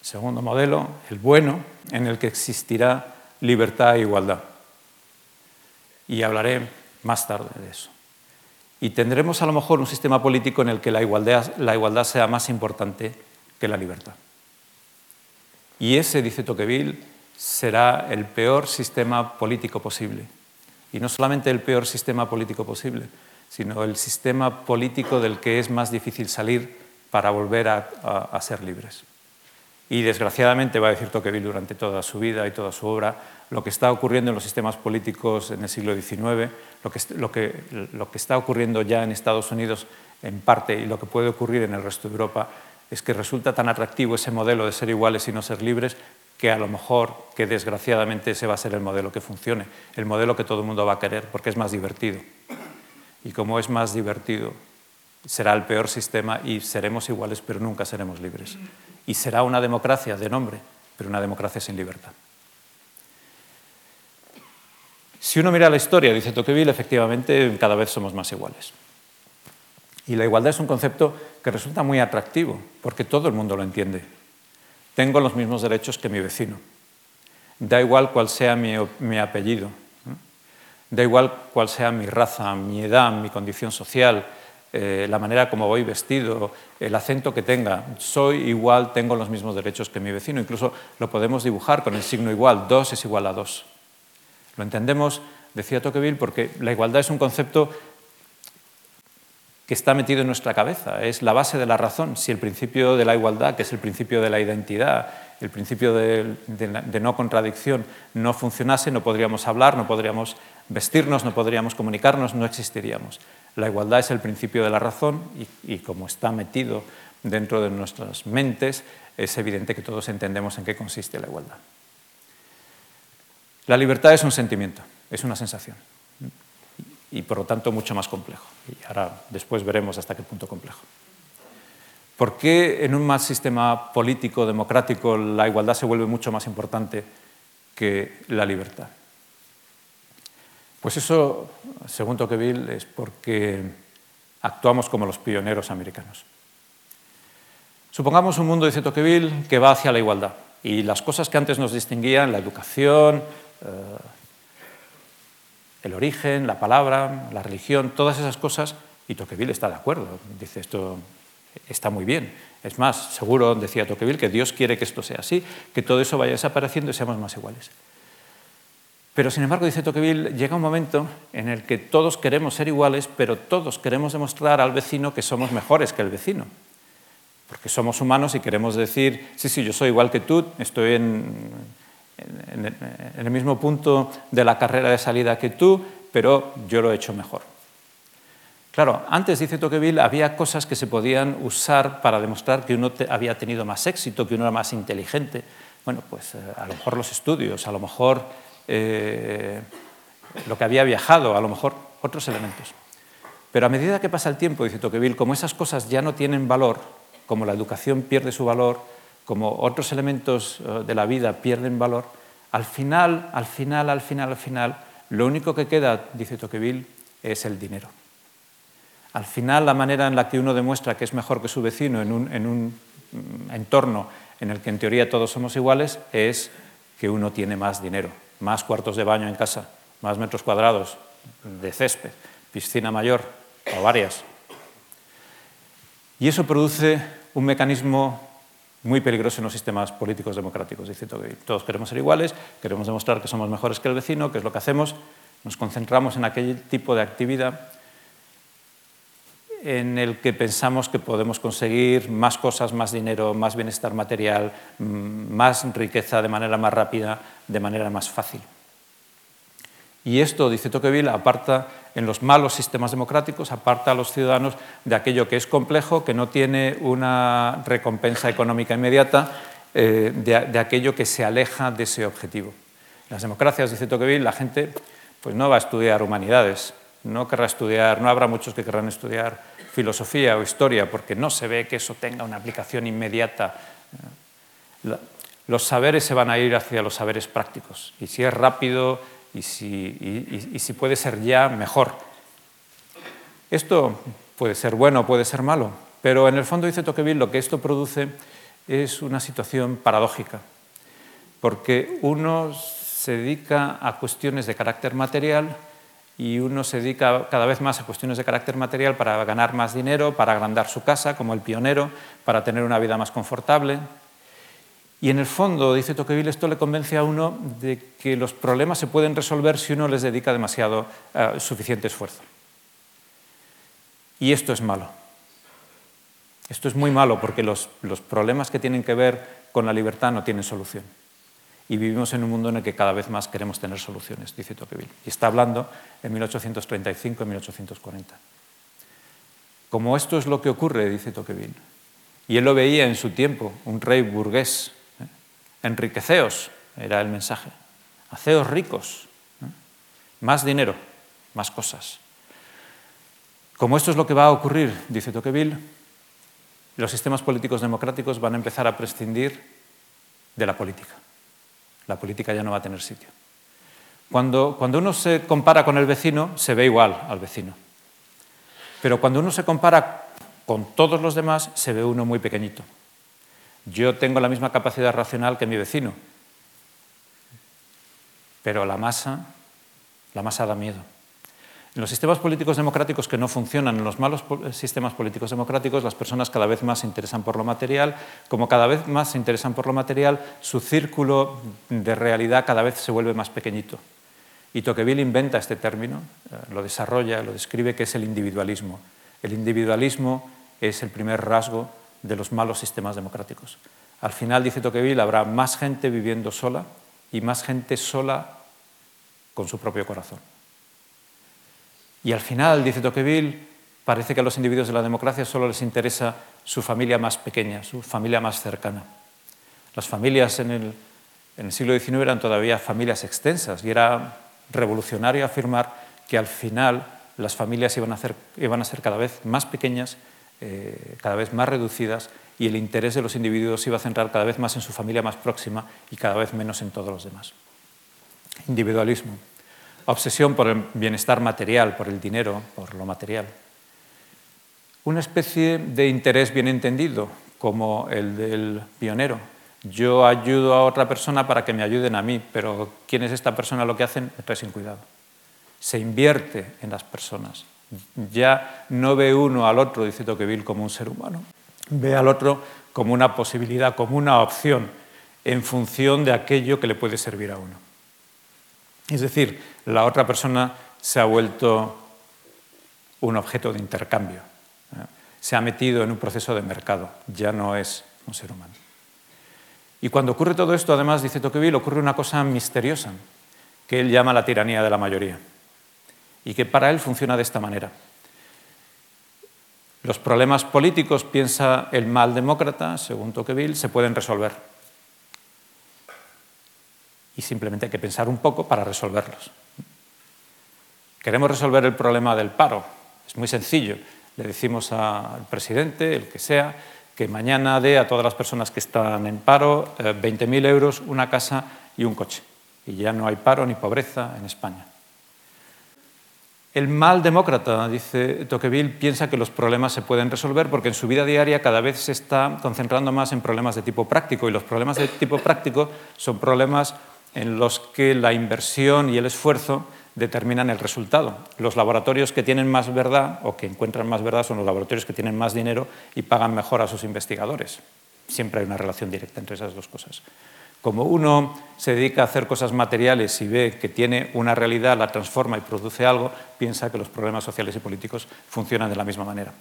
segundo modelo, el bueno, en el que existirá libertad e igualdad. Y hablaré más tarde de eso. Y tendremos a lo mejor un sistema político en el que la igualdad, sea más importante que la libertad. Y ese, dice Tocqueville, será el peor sistema político posible. Y no solamente el peor sistema político posible, sino el sistema político del que es más difícil salir para volver a, ser libres. Y desgraciadamente, va a decir Tocqueville durante toda su vida y toda su obra, lo que está ocurriendo en los sistemas políticos en el siglo XIX, lo que, está ocurriendo ya en Estados Unidos en parte y lo que puede ocurrir en el resto de Europa es que resulta tan atractivo ese modelo de ser iguales y no ser libres que a lo mejor, que desgraciadamente ese va a ser el modelo que funcione, el modelo que todo el mundo va a querer porque es más divertido. Y como es más divertido, será el peor sistema y seremos iguales pero nunca seremos libres. Y será una democracia de nombre, pero una democracia sin libertad. Si uno mira la historia, dice Tocqueville, efectivamente cada vez somos más iguales. Y la igualdad es un concepto que resulta muy atractivo, porque todo el mundo lo entiende. Tengo los mismos derechos que mi vecino. Da igual cuál sea mi, apellido. Da igual cuál sea mi raza, mi edad, mi condición social, eh, la manera como voy vestido, el acento que tenga. Soy igual, tengo los mismos derechos que mi vecino. Incluso lo podemos dibujar con el signo igual. Dos es igual a dos. Lo entendemos, decía Tocqueville, porque la igualdad es un concepto que está metido en nuestra cabeza, es la base de la razón. Si el principio de la igualdad, que es el principio de la identidad, el principio de, no contradicción, no funcionase, no podríamos hablar, no podríamos vestirnos, no podríamos comunicarnos, no existiríamos. La igualdad es el principio de la razón y, como está metido dentro de nuestras mentes, es evidente que todos entendemos en qué consiste la igualdad. La libertad es un sentimiento, es una sensación y por lo tanto mucho más complejo. Y ahora después veremos hasta qué punto complejo. ¿Por qué en un más sistema político, democrático, la igualdad se vuelve mucho más importante que la libertad? Pues eso, según Tocqueville, es porque actuamos como los pioneros americanos. Supongamos un mundo, dice Tocqueville, que va hacia la igualdad. Y las cosas que antes nos distinguían, la educación, eh, el origen, la palabra, la religión, todas esas cosas, y Tocqueville está de acuerdo, dice esto está muy bien. Es más, seguro, decía Tocqueville, que Dios quiere que esto sea así, que todo eso vaya desapareciendo y seamos más iguales. Pero sin embargo, dice Tocqueville, llega un momento en el que todos queremos ser iguales, pero todos queremos demostrar al vecino que somos mejores que el vecino. Porque somos humanos y queremos decir, sí, sí, yo soy igual que tú, estoy en, en, el mismo punto de la carrera de salida que tú, pero yo lo he hecho mejor. Claro, antes, dice Tocqueville, había cosas que se podían usar para demostrar que uno había tenido más éxito, que uno era más inteligente. Bueno, pues eh, a lo mejor los estudios, a lo mejor eh, lo que había viajado, a lo mejor otros elementos. Pero a medida que pasa el tiempo, dice Tocqueville, como esas cosas ya no tienen valor, como la educación pierde su valor, como otros elementos eh, de la vida pierden valor, al final, al final, al final, al final, lo único que queda, dice Tocqueville, es el dinero. Al final, la manera en la que uno demuestra que es mejor que su vecino en un, en un mm, entorno en el que en teoría todos somos iguales es que uno tiene más dinero, más cuartos de baño en casa, más metros cuadrados de césped, piscina mayor o varias. Y eso produce un mecanismo muy peligroso en los sistemas políticos democráticos. Dice que todos queremos ser iguales, queremos demostrar que somos mejores que el vecino, que es lo que hacemos, nos concentramos en aquel tipo de actividad en el que pensamos que podemos conseguir más cosas, más dinero, más bienestar material, mm, más riqueza de manera más rápida, de manera más fácil. Y esto, dice Tocqueville, aparta en los malos sistemas democráticos, aparta a los ciudadanos de aquello que es complejo, que no tiene una recompensa económica inmediata, eh, de, aquello que se aleja de ese objetivo. En las democracias, dice Tocqueville, la gente pues no va a estudiar humanidades, no querrá estudiar, no habrá muchos que querrán estudiar filosofía o historia, porque no se ve que eso tenga una aplicación inmediata. Los saberes se van a ir hacia los saberes prácticos, y si es rápido, y si, puede ser ya, mejor. Esto puede ser bueno, puede ser malo, pero en el fondo, dice Tocqueville, lo que esto produce es una situación paradójica, porque uno se dedica a cuestiones de carácter material y uno se dedica cada vez más a cuestiones de carácter material para ganar más dinero, para agrandar su casa, como el pionero, para tener una vida más confortable. Y en el fondo, dice Tocqueville, esto le convence a uno de que los problemas se pueden resolver si uno les dedica demasiado uh, suficiente esfuerzo. Y esto es malo. Esto es muy malo porque los, los problemas que tienen que ver con la libertad no tienen solución y vivimos en un mundo en el que cada vez más queremos tener soluciones, dice Tocqueville. Y está hablando en 1835 y 1840. Como esto es lo que ocurre, dice Tocqueville, y él lo veía en su tiempo, un rey burgués, ¿eh? enriqueceos era el mensaje, haceos ricos, ¿eh? más dinero, más cosas. Como esto es lo que va a ocurrir, dice Tocqueville, los sistemas políticos democráticos van a empezar a prescindir de la política la política ya no va a tener sitio. Cuando, cuando uno se compara con el vecino, se ve igual al vecino. Pero cuando uno se compara con todos los demás, se ve uno muy pequeñito. Yo tengo la misma capacidad racional que mi vecino, pero la masa, la masa da miedo. En los sistemas políticos democráticos que no funcionan, en los malos sistemas políticos democráticos, las personas cada vez más se interesan por lo material. Como cada vez más se interesan por lo material, su círculo de realidad cada vez se vuelve más pequeñito. Y Tocqueville inventa este término, eh, lo desarrolla, lo describe, que es el individualismo. El individualismo es el primer rasgo de los malos sistemas democráticos. Al final, dice Tocqueville, habrá más gente viviendo sola y más gente sola con su propio corazón. Y al final, dice Tocqueville, parece que a los individuos de la democracia solo les interesa su familia más pequeña, su familia más cercana. Las familias en el, siglo XIX eran todavía familias extensas y era revolucionario afirmar que al final las familias iban a, ser cada vez más pequeñas, eh, cada vez más reducidas y el interés de los individuos iba a centrar cada vez más en su familia más próxima y cada vez menos en todos los demás. Individualismo obsesión por el bienestar material, por el dinero, por lo material. Una especie de interés bien entendido, como el del pionero. Yo ayudo a otra persona para que me ayuden a mí, pero ¿quién es esta persona? Lo que hacen es sin cuidado. Se invierte en las personas. Ya no ve uno al otro, dice Tocqueville, como un ser humano. Ve al otro como una posibilidad, como una opción, en función de aquello que le puede servir a uno. Es decir, la otra persona se ha vuelto un objeto de intercambio, ¿eh? se ha metido en un proceso de mercado, ya no es un ser humano. Y cuando ocurre todo esto, además, dice Tocqueville, ocurre una cosa misteriosa, que él llama la tiranía de la mayoría, y que para él funciona de esta manera. Los problemas políticos, piensa el mal demócrata, según Tocqueville, se pueden resolver y simplemente hay que pensar un poco para resolverlos. Queremos resolver el problema del paro. Es muy sencillo. Le decimos al presidente, el que sea, que mañana dé a todas las personas que están en paro 20.000 eh, euros, una casa y un coche. Y ya no hay paro ni pobreza en España. El mal demócrata, dice Tocqueville, piensa que los problemas se pueden resolver porque en su vida diaria cada vez se está concentrando más en problemas de tipo práctico y los problemas de tipo práctico son problemas en los que la inversión y el esfuerzo determinan el resultado. Los laboratorios que tienen más verdad o que encuentran más verdad son los laboratorios que tienen más dinero y pagan mejor a sus investigadores. Siempre hay una relación directa entre esas dos cosas. Como uno se dedica a hacer cosas materiales y ve que tiene una realidad, la transforma y produce algo, piensa que los problemas sociales y políticos funcionan de la misma manera.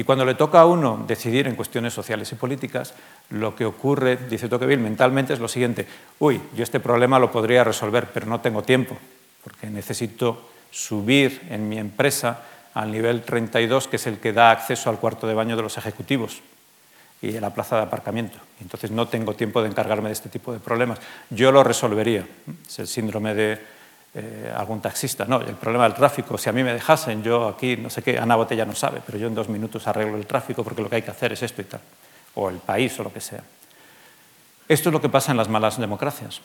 Y cuando le toca a uno decidir en cuestiones sociales y políticas, lo que ocurre, dice Tocqueville, mentalmente es lo siguiente, uy, yo este problema lo podría resolver, pero no tengo tiempo, porque necesito subir en mi empresa al nivel 32, que es el que da acceso al cuarto de baño de los ejecutivos y a la plaza de aparcamiento. Entonces no tengo tiempo de encargarme de este tipo de problemas. Yo lo resolvería. Es el síndrome de eh, algún taxista. No, el problema del tráfico, si a mí me dejasen, yo aquí, no sé qué, Ana Botella no sabe, pero yo en dos minutos arreglo el tráfico porque lo que hay que hacer es esto y tal, o el país o lo que sea. Esto es lo que pasa en las malas democracias.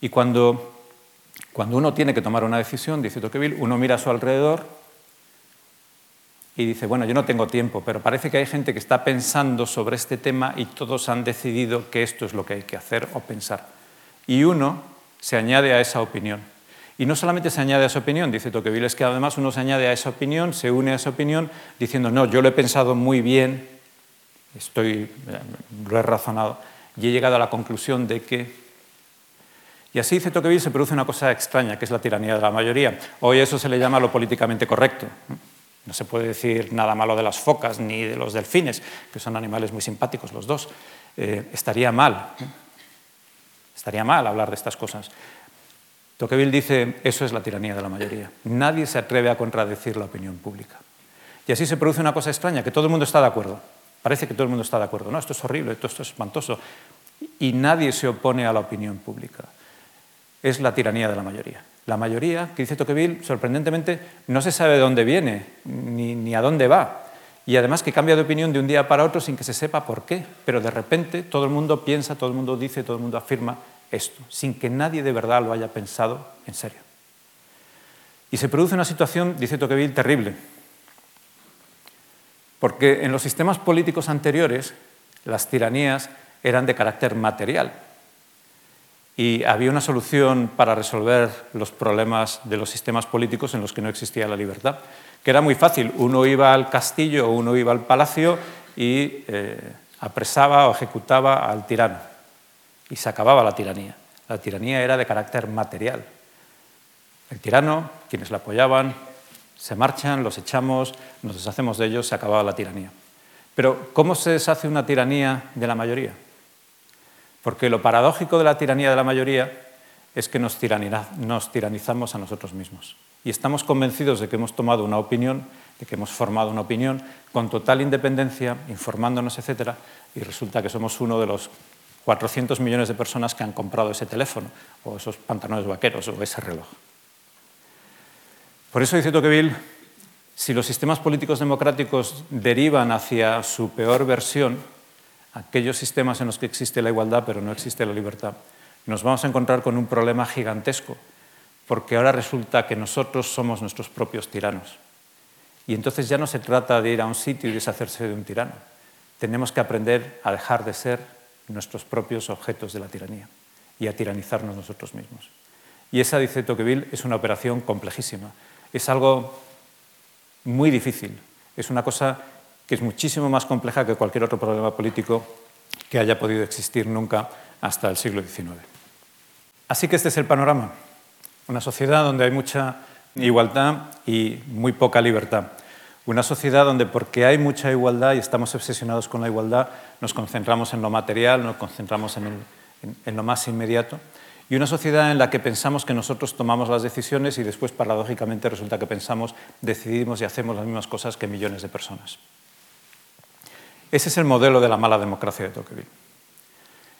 Y cuando, cuando uno tiene que tomar una decisión, dice Tocqueville, uno mira a su alrededor y dice, bueno, yo no tengo tiempo, pero parece que hay gente que está pensando sobre este tema y todos han decidido que esto es lo que hay que hacer o pensar. Y uno se añade a esa opinión Y no solamente se añade a esa opinión, dice Tocqueville, es que además uno se añade a esa opinión, se une a esa opinión diciendo, no, yo lo he pensado muy bien, estoy, eh, lo he razonado, y he llegado a la conclusión de que... Y así dice Tocqueville, se produce una cosa extraña, que es la tiranía de la mayoría. Hoy eso se le llama lo políticamente correcto. No se puede decir nada malo de las focas ni de los delfines, que son animales muy simpáticos los dos. Eh, estaría mal. Estaría mal hablar de estas cosas. Tocqueville dice, eso es la tiranía de la mayoría. Nadie se atreve a contradecir la opinión pública. Y así se produce una cosa extraña, que todo el mundo está de acuerdo. Parece que todo el mundo está de acuerdo. No, esto es horrible, esto, es espantoso. Y nadie se opone a la opinión pública. Es la tiranía de la mayoría. La mayoría, que dice Tocqueville, sorprendentemente, no se sabe de dónde viene ni, ni a dónde va. Y además que cambia de opinión de un día para otro sin que se sepa por qué. Pero de repente todo el mundo piensa, todo el mundo dice, todo el mundo afirma esto, sin que nadie de verdad lo haya pensado en serio. Y se produce una situación, dice Tocqueville, terrible, porque en los sistemas políticos anteriores las tiranías eran de carácter material y había una solución para resolver los problemas de los sistemas políticos en los que no existía la libertad, que era muy fácil. Uno iba al castillo o uno iba al palacio y eh, apresaba o ejecutaba al tirano y se acababa la tiranía. La tiranía era de carácter material. El tirano, quienes la apoyaban, se marchan, los echamos, nos deshacemos de ellos, se acababa la tiranía. Pero ¿cómo se deshace una tiranía de la mayoría? Porque lo paradójico de la tiranía de la mayoría es que nos, nos tiranizamos a nosotros mismos. Y estamos convencidos de que hemos tomado una opinión, de que hemos formado una opinión con total independencia, informándonos, etc. Y resulta que somos uno de los 400 millones de personas que han comprado ese teléfono, o esos pantalones vaqueros, o ese reloj. Por eso dice Tocqueville, si los sistemas políticos democráticos derivan hacia su peor versión, aquellos sistemas en los que existe la igualdad pero no existe la libertad, nos vamos a encontrar con un problema gigantesco, porque ahora resulta que nosotros somos nuestros propios tiranos. Y entonces ya no se trata de ir a un sitio y deshacerse de un tirano. Tenemos que aprender a dejar de ser nuestros propios objetos de la tiranía y a tiranizarnos nosotros mismos. Y esa, dice Tocqueville, es una operación complejísima. Es algo muy difícil. Es una cosa que es muchísimo más compleja que cualquier otro problema político que haya podido existir nunca hasta el siglo XIX. Así que este es el panorama. Una sociedad donde hay mucha igualdad y muy poca libertad. Una sociedad donde porque hay mucha igualdad y estamos obsesionados con la igualdad, nos concentramos en lo material, nos concentramos en, lo más inmediato. Y una sociedad en la que pensamos que nosotros tomamos las decisiones y después, paradójicamente, resulta que pensamos, decidimos y hacemos las mismas cosas que millones de personas. Ese es el modelo de la mala democracia de Tocqueville.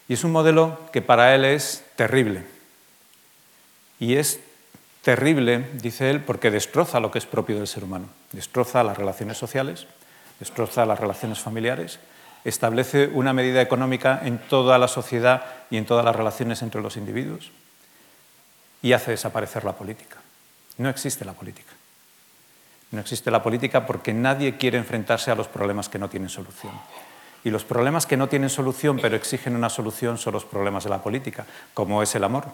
Y es un modelo que para él es terrible. Y es terrible, dice él, porque destroza lo que es propio del ser humano. Destroza las relaciones sociales, destroza las relaciones familiares, establece una medida económica en toda la sociedad y en todas las relaciones entre los individuos y hace desaparecer la política. No existe la política. No existe la política porque nadie quiere enfrentarse a los problemas que no tienen solución. Y los problemas que no tienen solución pero exigen una solución son los problemas de la política, como es el amor.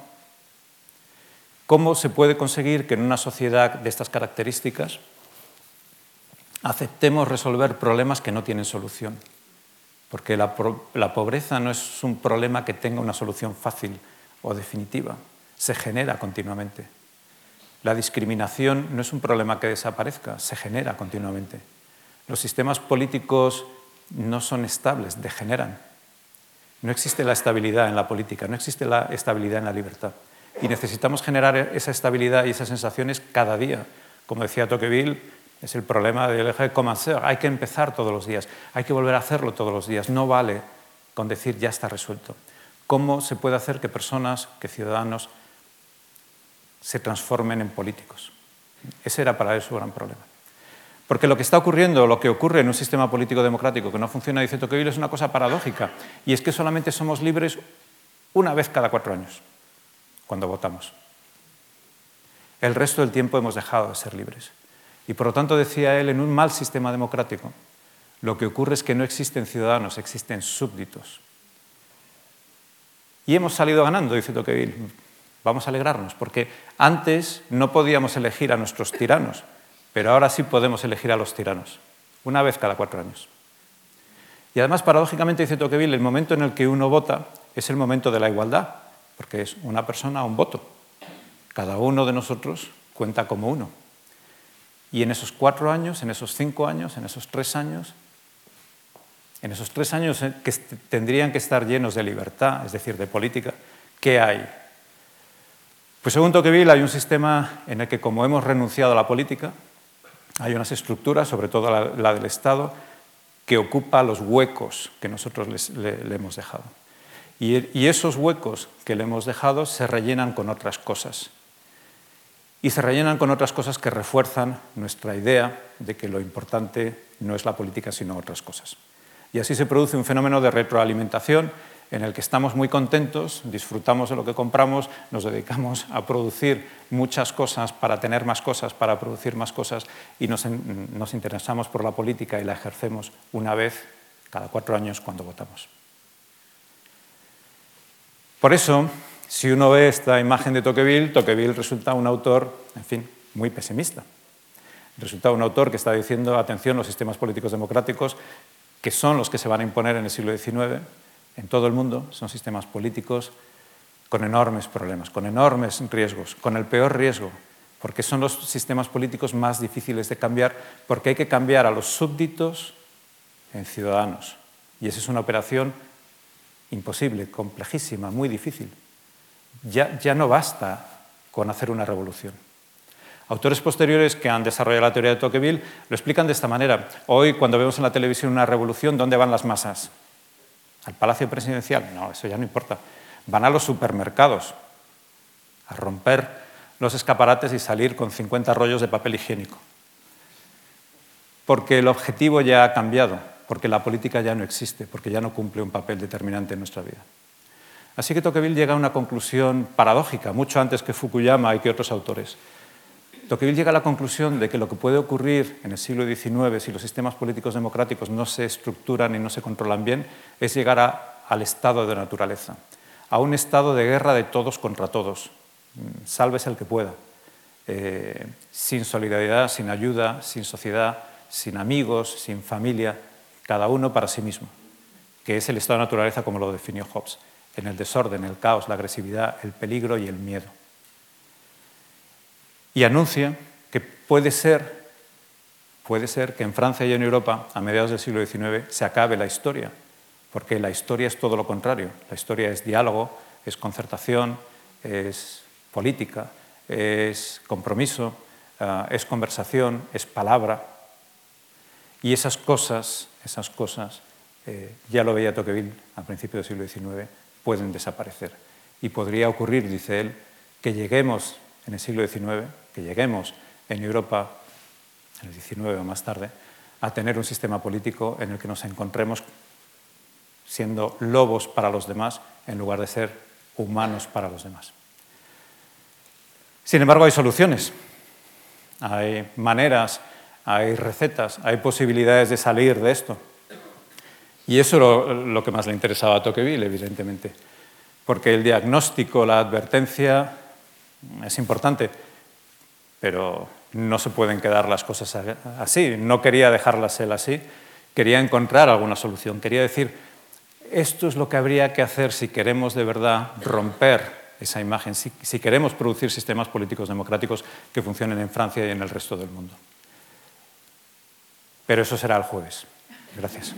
¿Cómo se puede conseguir que en una sociedad de estas características aceptemos resolver problemas que no tienen solución? Porque la, pobreza no es un problema que tenga una solución fácil o definitiva, se genera continuamente. La discriminación no es un problema que desaparezca, se genera continuamente. Los sistemas políticos no son estables, degeneran. No existe la estabilidad en la política, no existe la estabilidad en la libertad. Y necesitamos generar esa estabilidad y esas sensaciones cada día. Como decía Tocqueville, es el problema del eje de commencer. Hay que empezar todos los días, hay que volver a hacerlo todos los días. No vale con decir ya está resuelto. ¿Cómo se puede hacer que personas, que ciudadanos, se transformen en políticos? Ese era para él su gran problema. Porque lo que está ocurriendo, lo que ocurre en un sistema político democrático que no funciona, dice Tocqueville, es una cosa paradójica. Y es que solamente somos libres una vez cada cuatro años cuando votamos. El resto del tiempo hemos dejado de ser libres. Y por lo tanto, decía él, en un mal sistema democrático, lo que ocurre es que no existen ciudadanos, existen súbditos. Y hemos salido ganando, dice Tocqueville. Vamos a alegrarnos, porque antes no podíamos elegir a nuestros tiranos, pero ahora sí podemos elegir a los tiranos, una vez cada cuatro años. Y además, paradójicamente, dice Tocqueville, el momento en el que uno vota es el momento de la igualdad, porque es una persona, un voto. Cada uno de nosotros cuenta como uno. Y en esos cuatro años, en esos cinco años, en esos tres años, en esos tres años eh, que tendrían que estar llenos de libertad, es decir, de política, ¿qué hay? Pues según Tocqueville hay un sistema en el que como hemos renunciado a la política, hay unas estructuras, sobre todo la, del Estado, que ocupa los huecos que nosotros le, hemos dejado. Y esos huecos que le hemos dejado se rellenan con otras cosas y se rellenan con otras cosas que refuerzan nuestra idea de que lo importante no es la política sino otras cosas. Y así se produce un fenómeno de retroalimentación en el que estamos muy contentos, disfrutamos de lo que compramos, nos dedicamos a producir muchas cosas para tener más cosas, para producir más cosas y nos, interesamos por la política y la ejercemos una vez cada cuatro años cuando votamos. Por eso, si uno ve esta imagen de Tocqueville, Tocqueville resulta un autor, en fin, muy pesimista. Resulta un autor que está diciendo, atención, los sistemas políticos democráticos, que son los que se van a imponer en el siglo XIX, en todo el mundo, son sistemas políticos con enormes problemas, con enormes riesgos, con el peor riesgo, porque son los sistemas políticos más difíciles de cambiar, porque hay que cambiar a los súbditos en ciudadanos. Y esa es una operación imposible, complejísima, muy difícil ya, no basta con hacer una revolución. Autores posteriores que han desarrollado la teoría de Tocqueville lo explican de esta manera. Hoy, cuando vemos en la televisión una revolución, ¿dónde van las masas? ¿Al Palacio Presidencial? No, eso ya no importa. Van a los supermercados a romper los escaparates y salir con 50 rollos de papel higiénico. Porque el objetivo ya ha cambiado, porque la política ya no existe, porque ya no cumple un papel determinante en nuestra vida. Así que Tocqueville llega a una conclusión paradójica, mucho antes que Fukuyama y que otros autores. Tocqueville llega a la conclusión de que lo que puede ocurrir en el siglo XIX si los sistemas políticos democráticos no se estructuran y no se controlan bien es llegar al estado de naturaleza, a un estado de guerra de todos contra todos, mm, sálvese el que pueda, eh, sin solidaridad, sin ayuda, sin sociedad, sin amigos, sin familia, cada uno para sí mismo, que es el estado de naturaleza como lo definió Hobbes en el desorden, el caos, la agresividad, el peligro y el miedo. Y anuncia que puede ser, puede ser que en Francia y en Europa, a mediados del siglo XIX, se acabe la historia, porque la historia es todo lo contrario. La historia es diálogo, es concertación, es política, es compromiso, eh, es conversación, es palabra. Y esas cosas, esas cosas, eh, ya lo veía Tocqueville al principio del siglo XIX, pueden desaparecer. Y podría ocurrir, dice él, que lleguemos en el siglo XIX, que lleguemos en Europa, en el XIX o más tarde, a tener un sistema político en el que nos encontremos siendo lobos para los demás en lugar de ser humanos para los demás. Sin embargo, hay soluciones, hay maneras, hay recetas, hay posibilidades de salir de esto. Y eso es lo, que más le interesaba a Tocqueville, evidentemente, porque el diagnóstico, la advertencia es importante, pero no se pueden quedar las cosas así. No quería dejarlas él así, quería encontrar alguna solución, quería decir, esto es lo que habría que hacer si queremos de verdad romper esa imagen, si queremos producir sistemas políticos democráticos que funcionen en Francia y en el resto del mundo pero eso será el jueves. Gracias.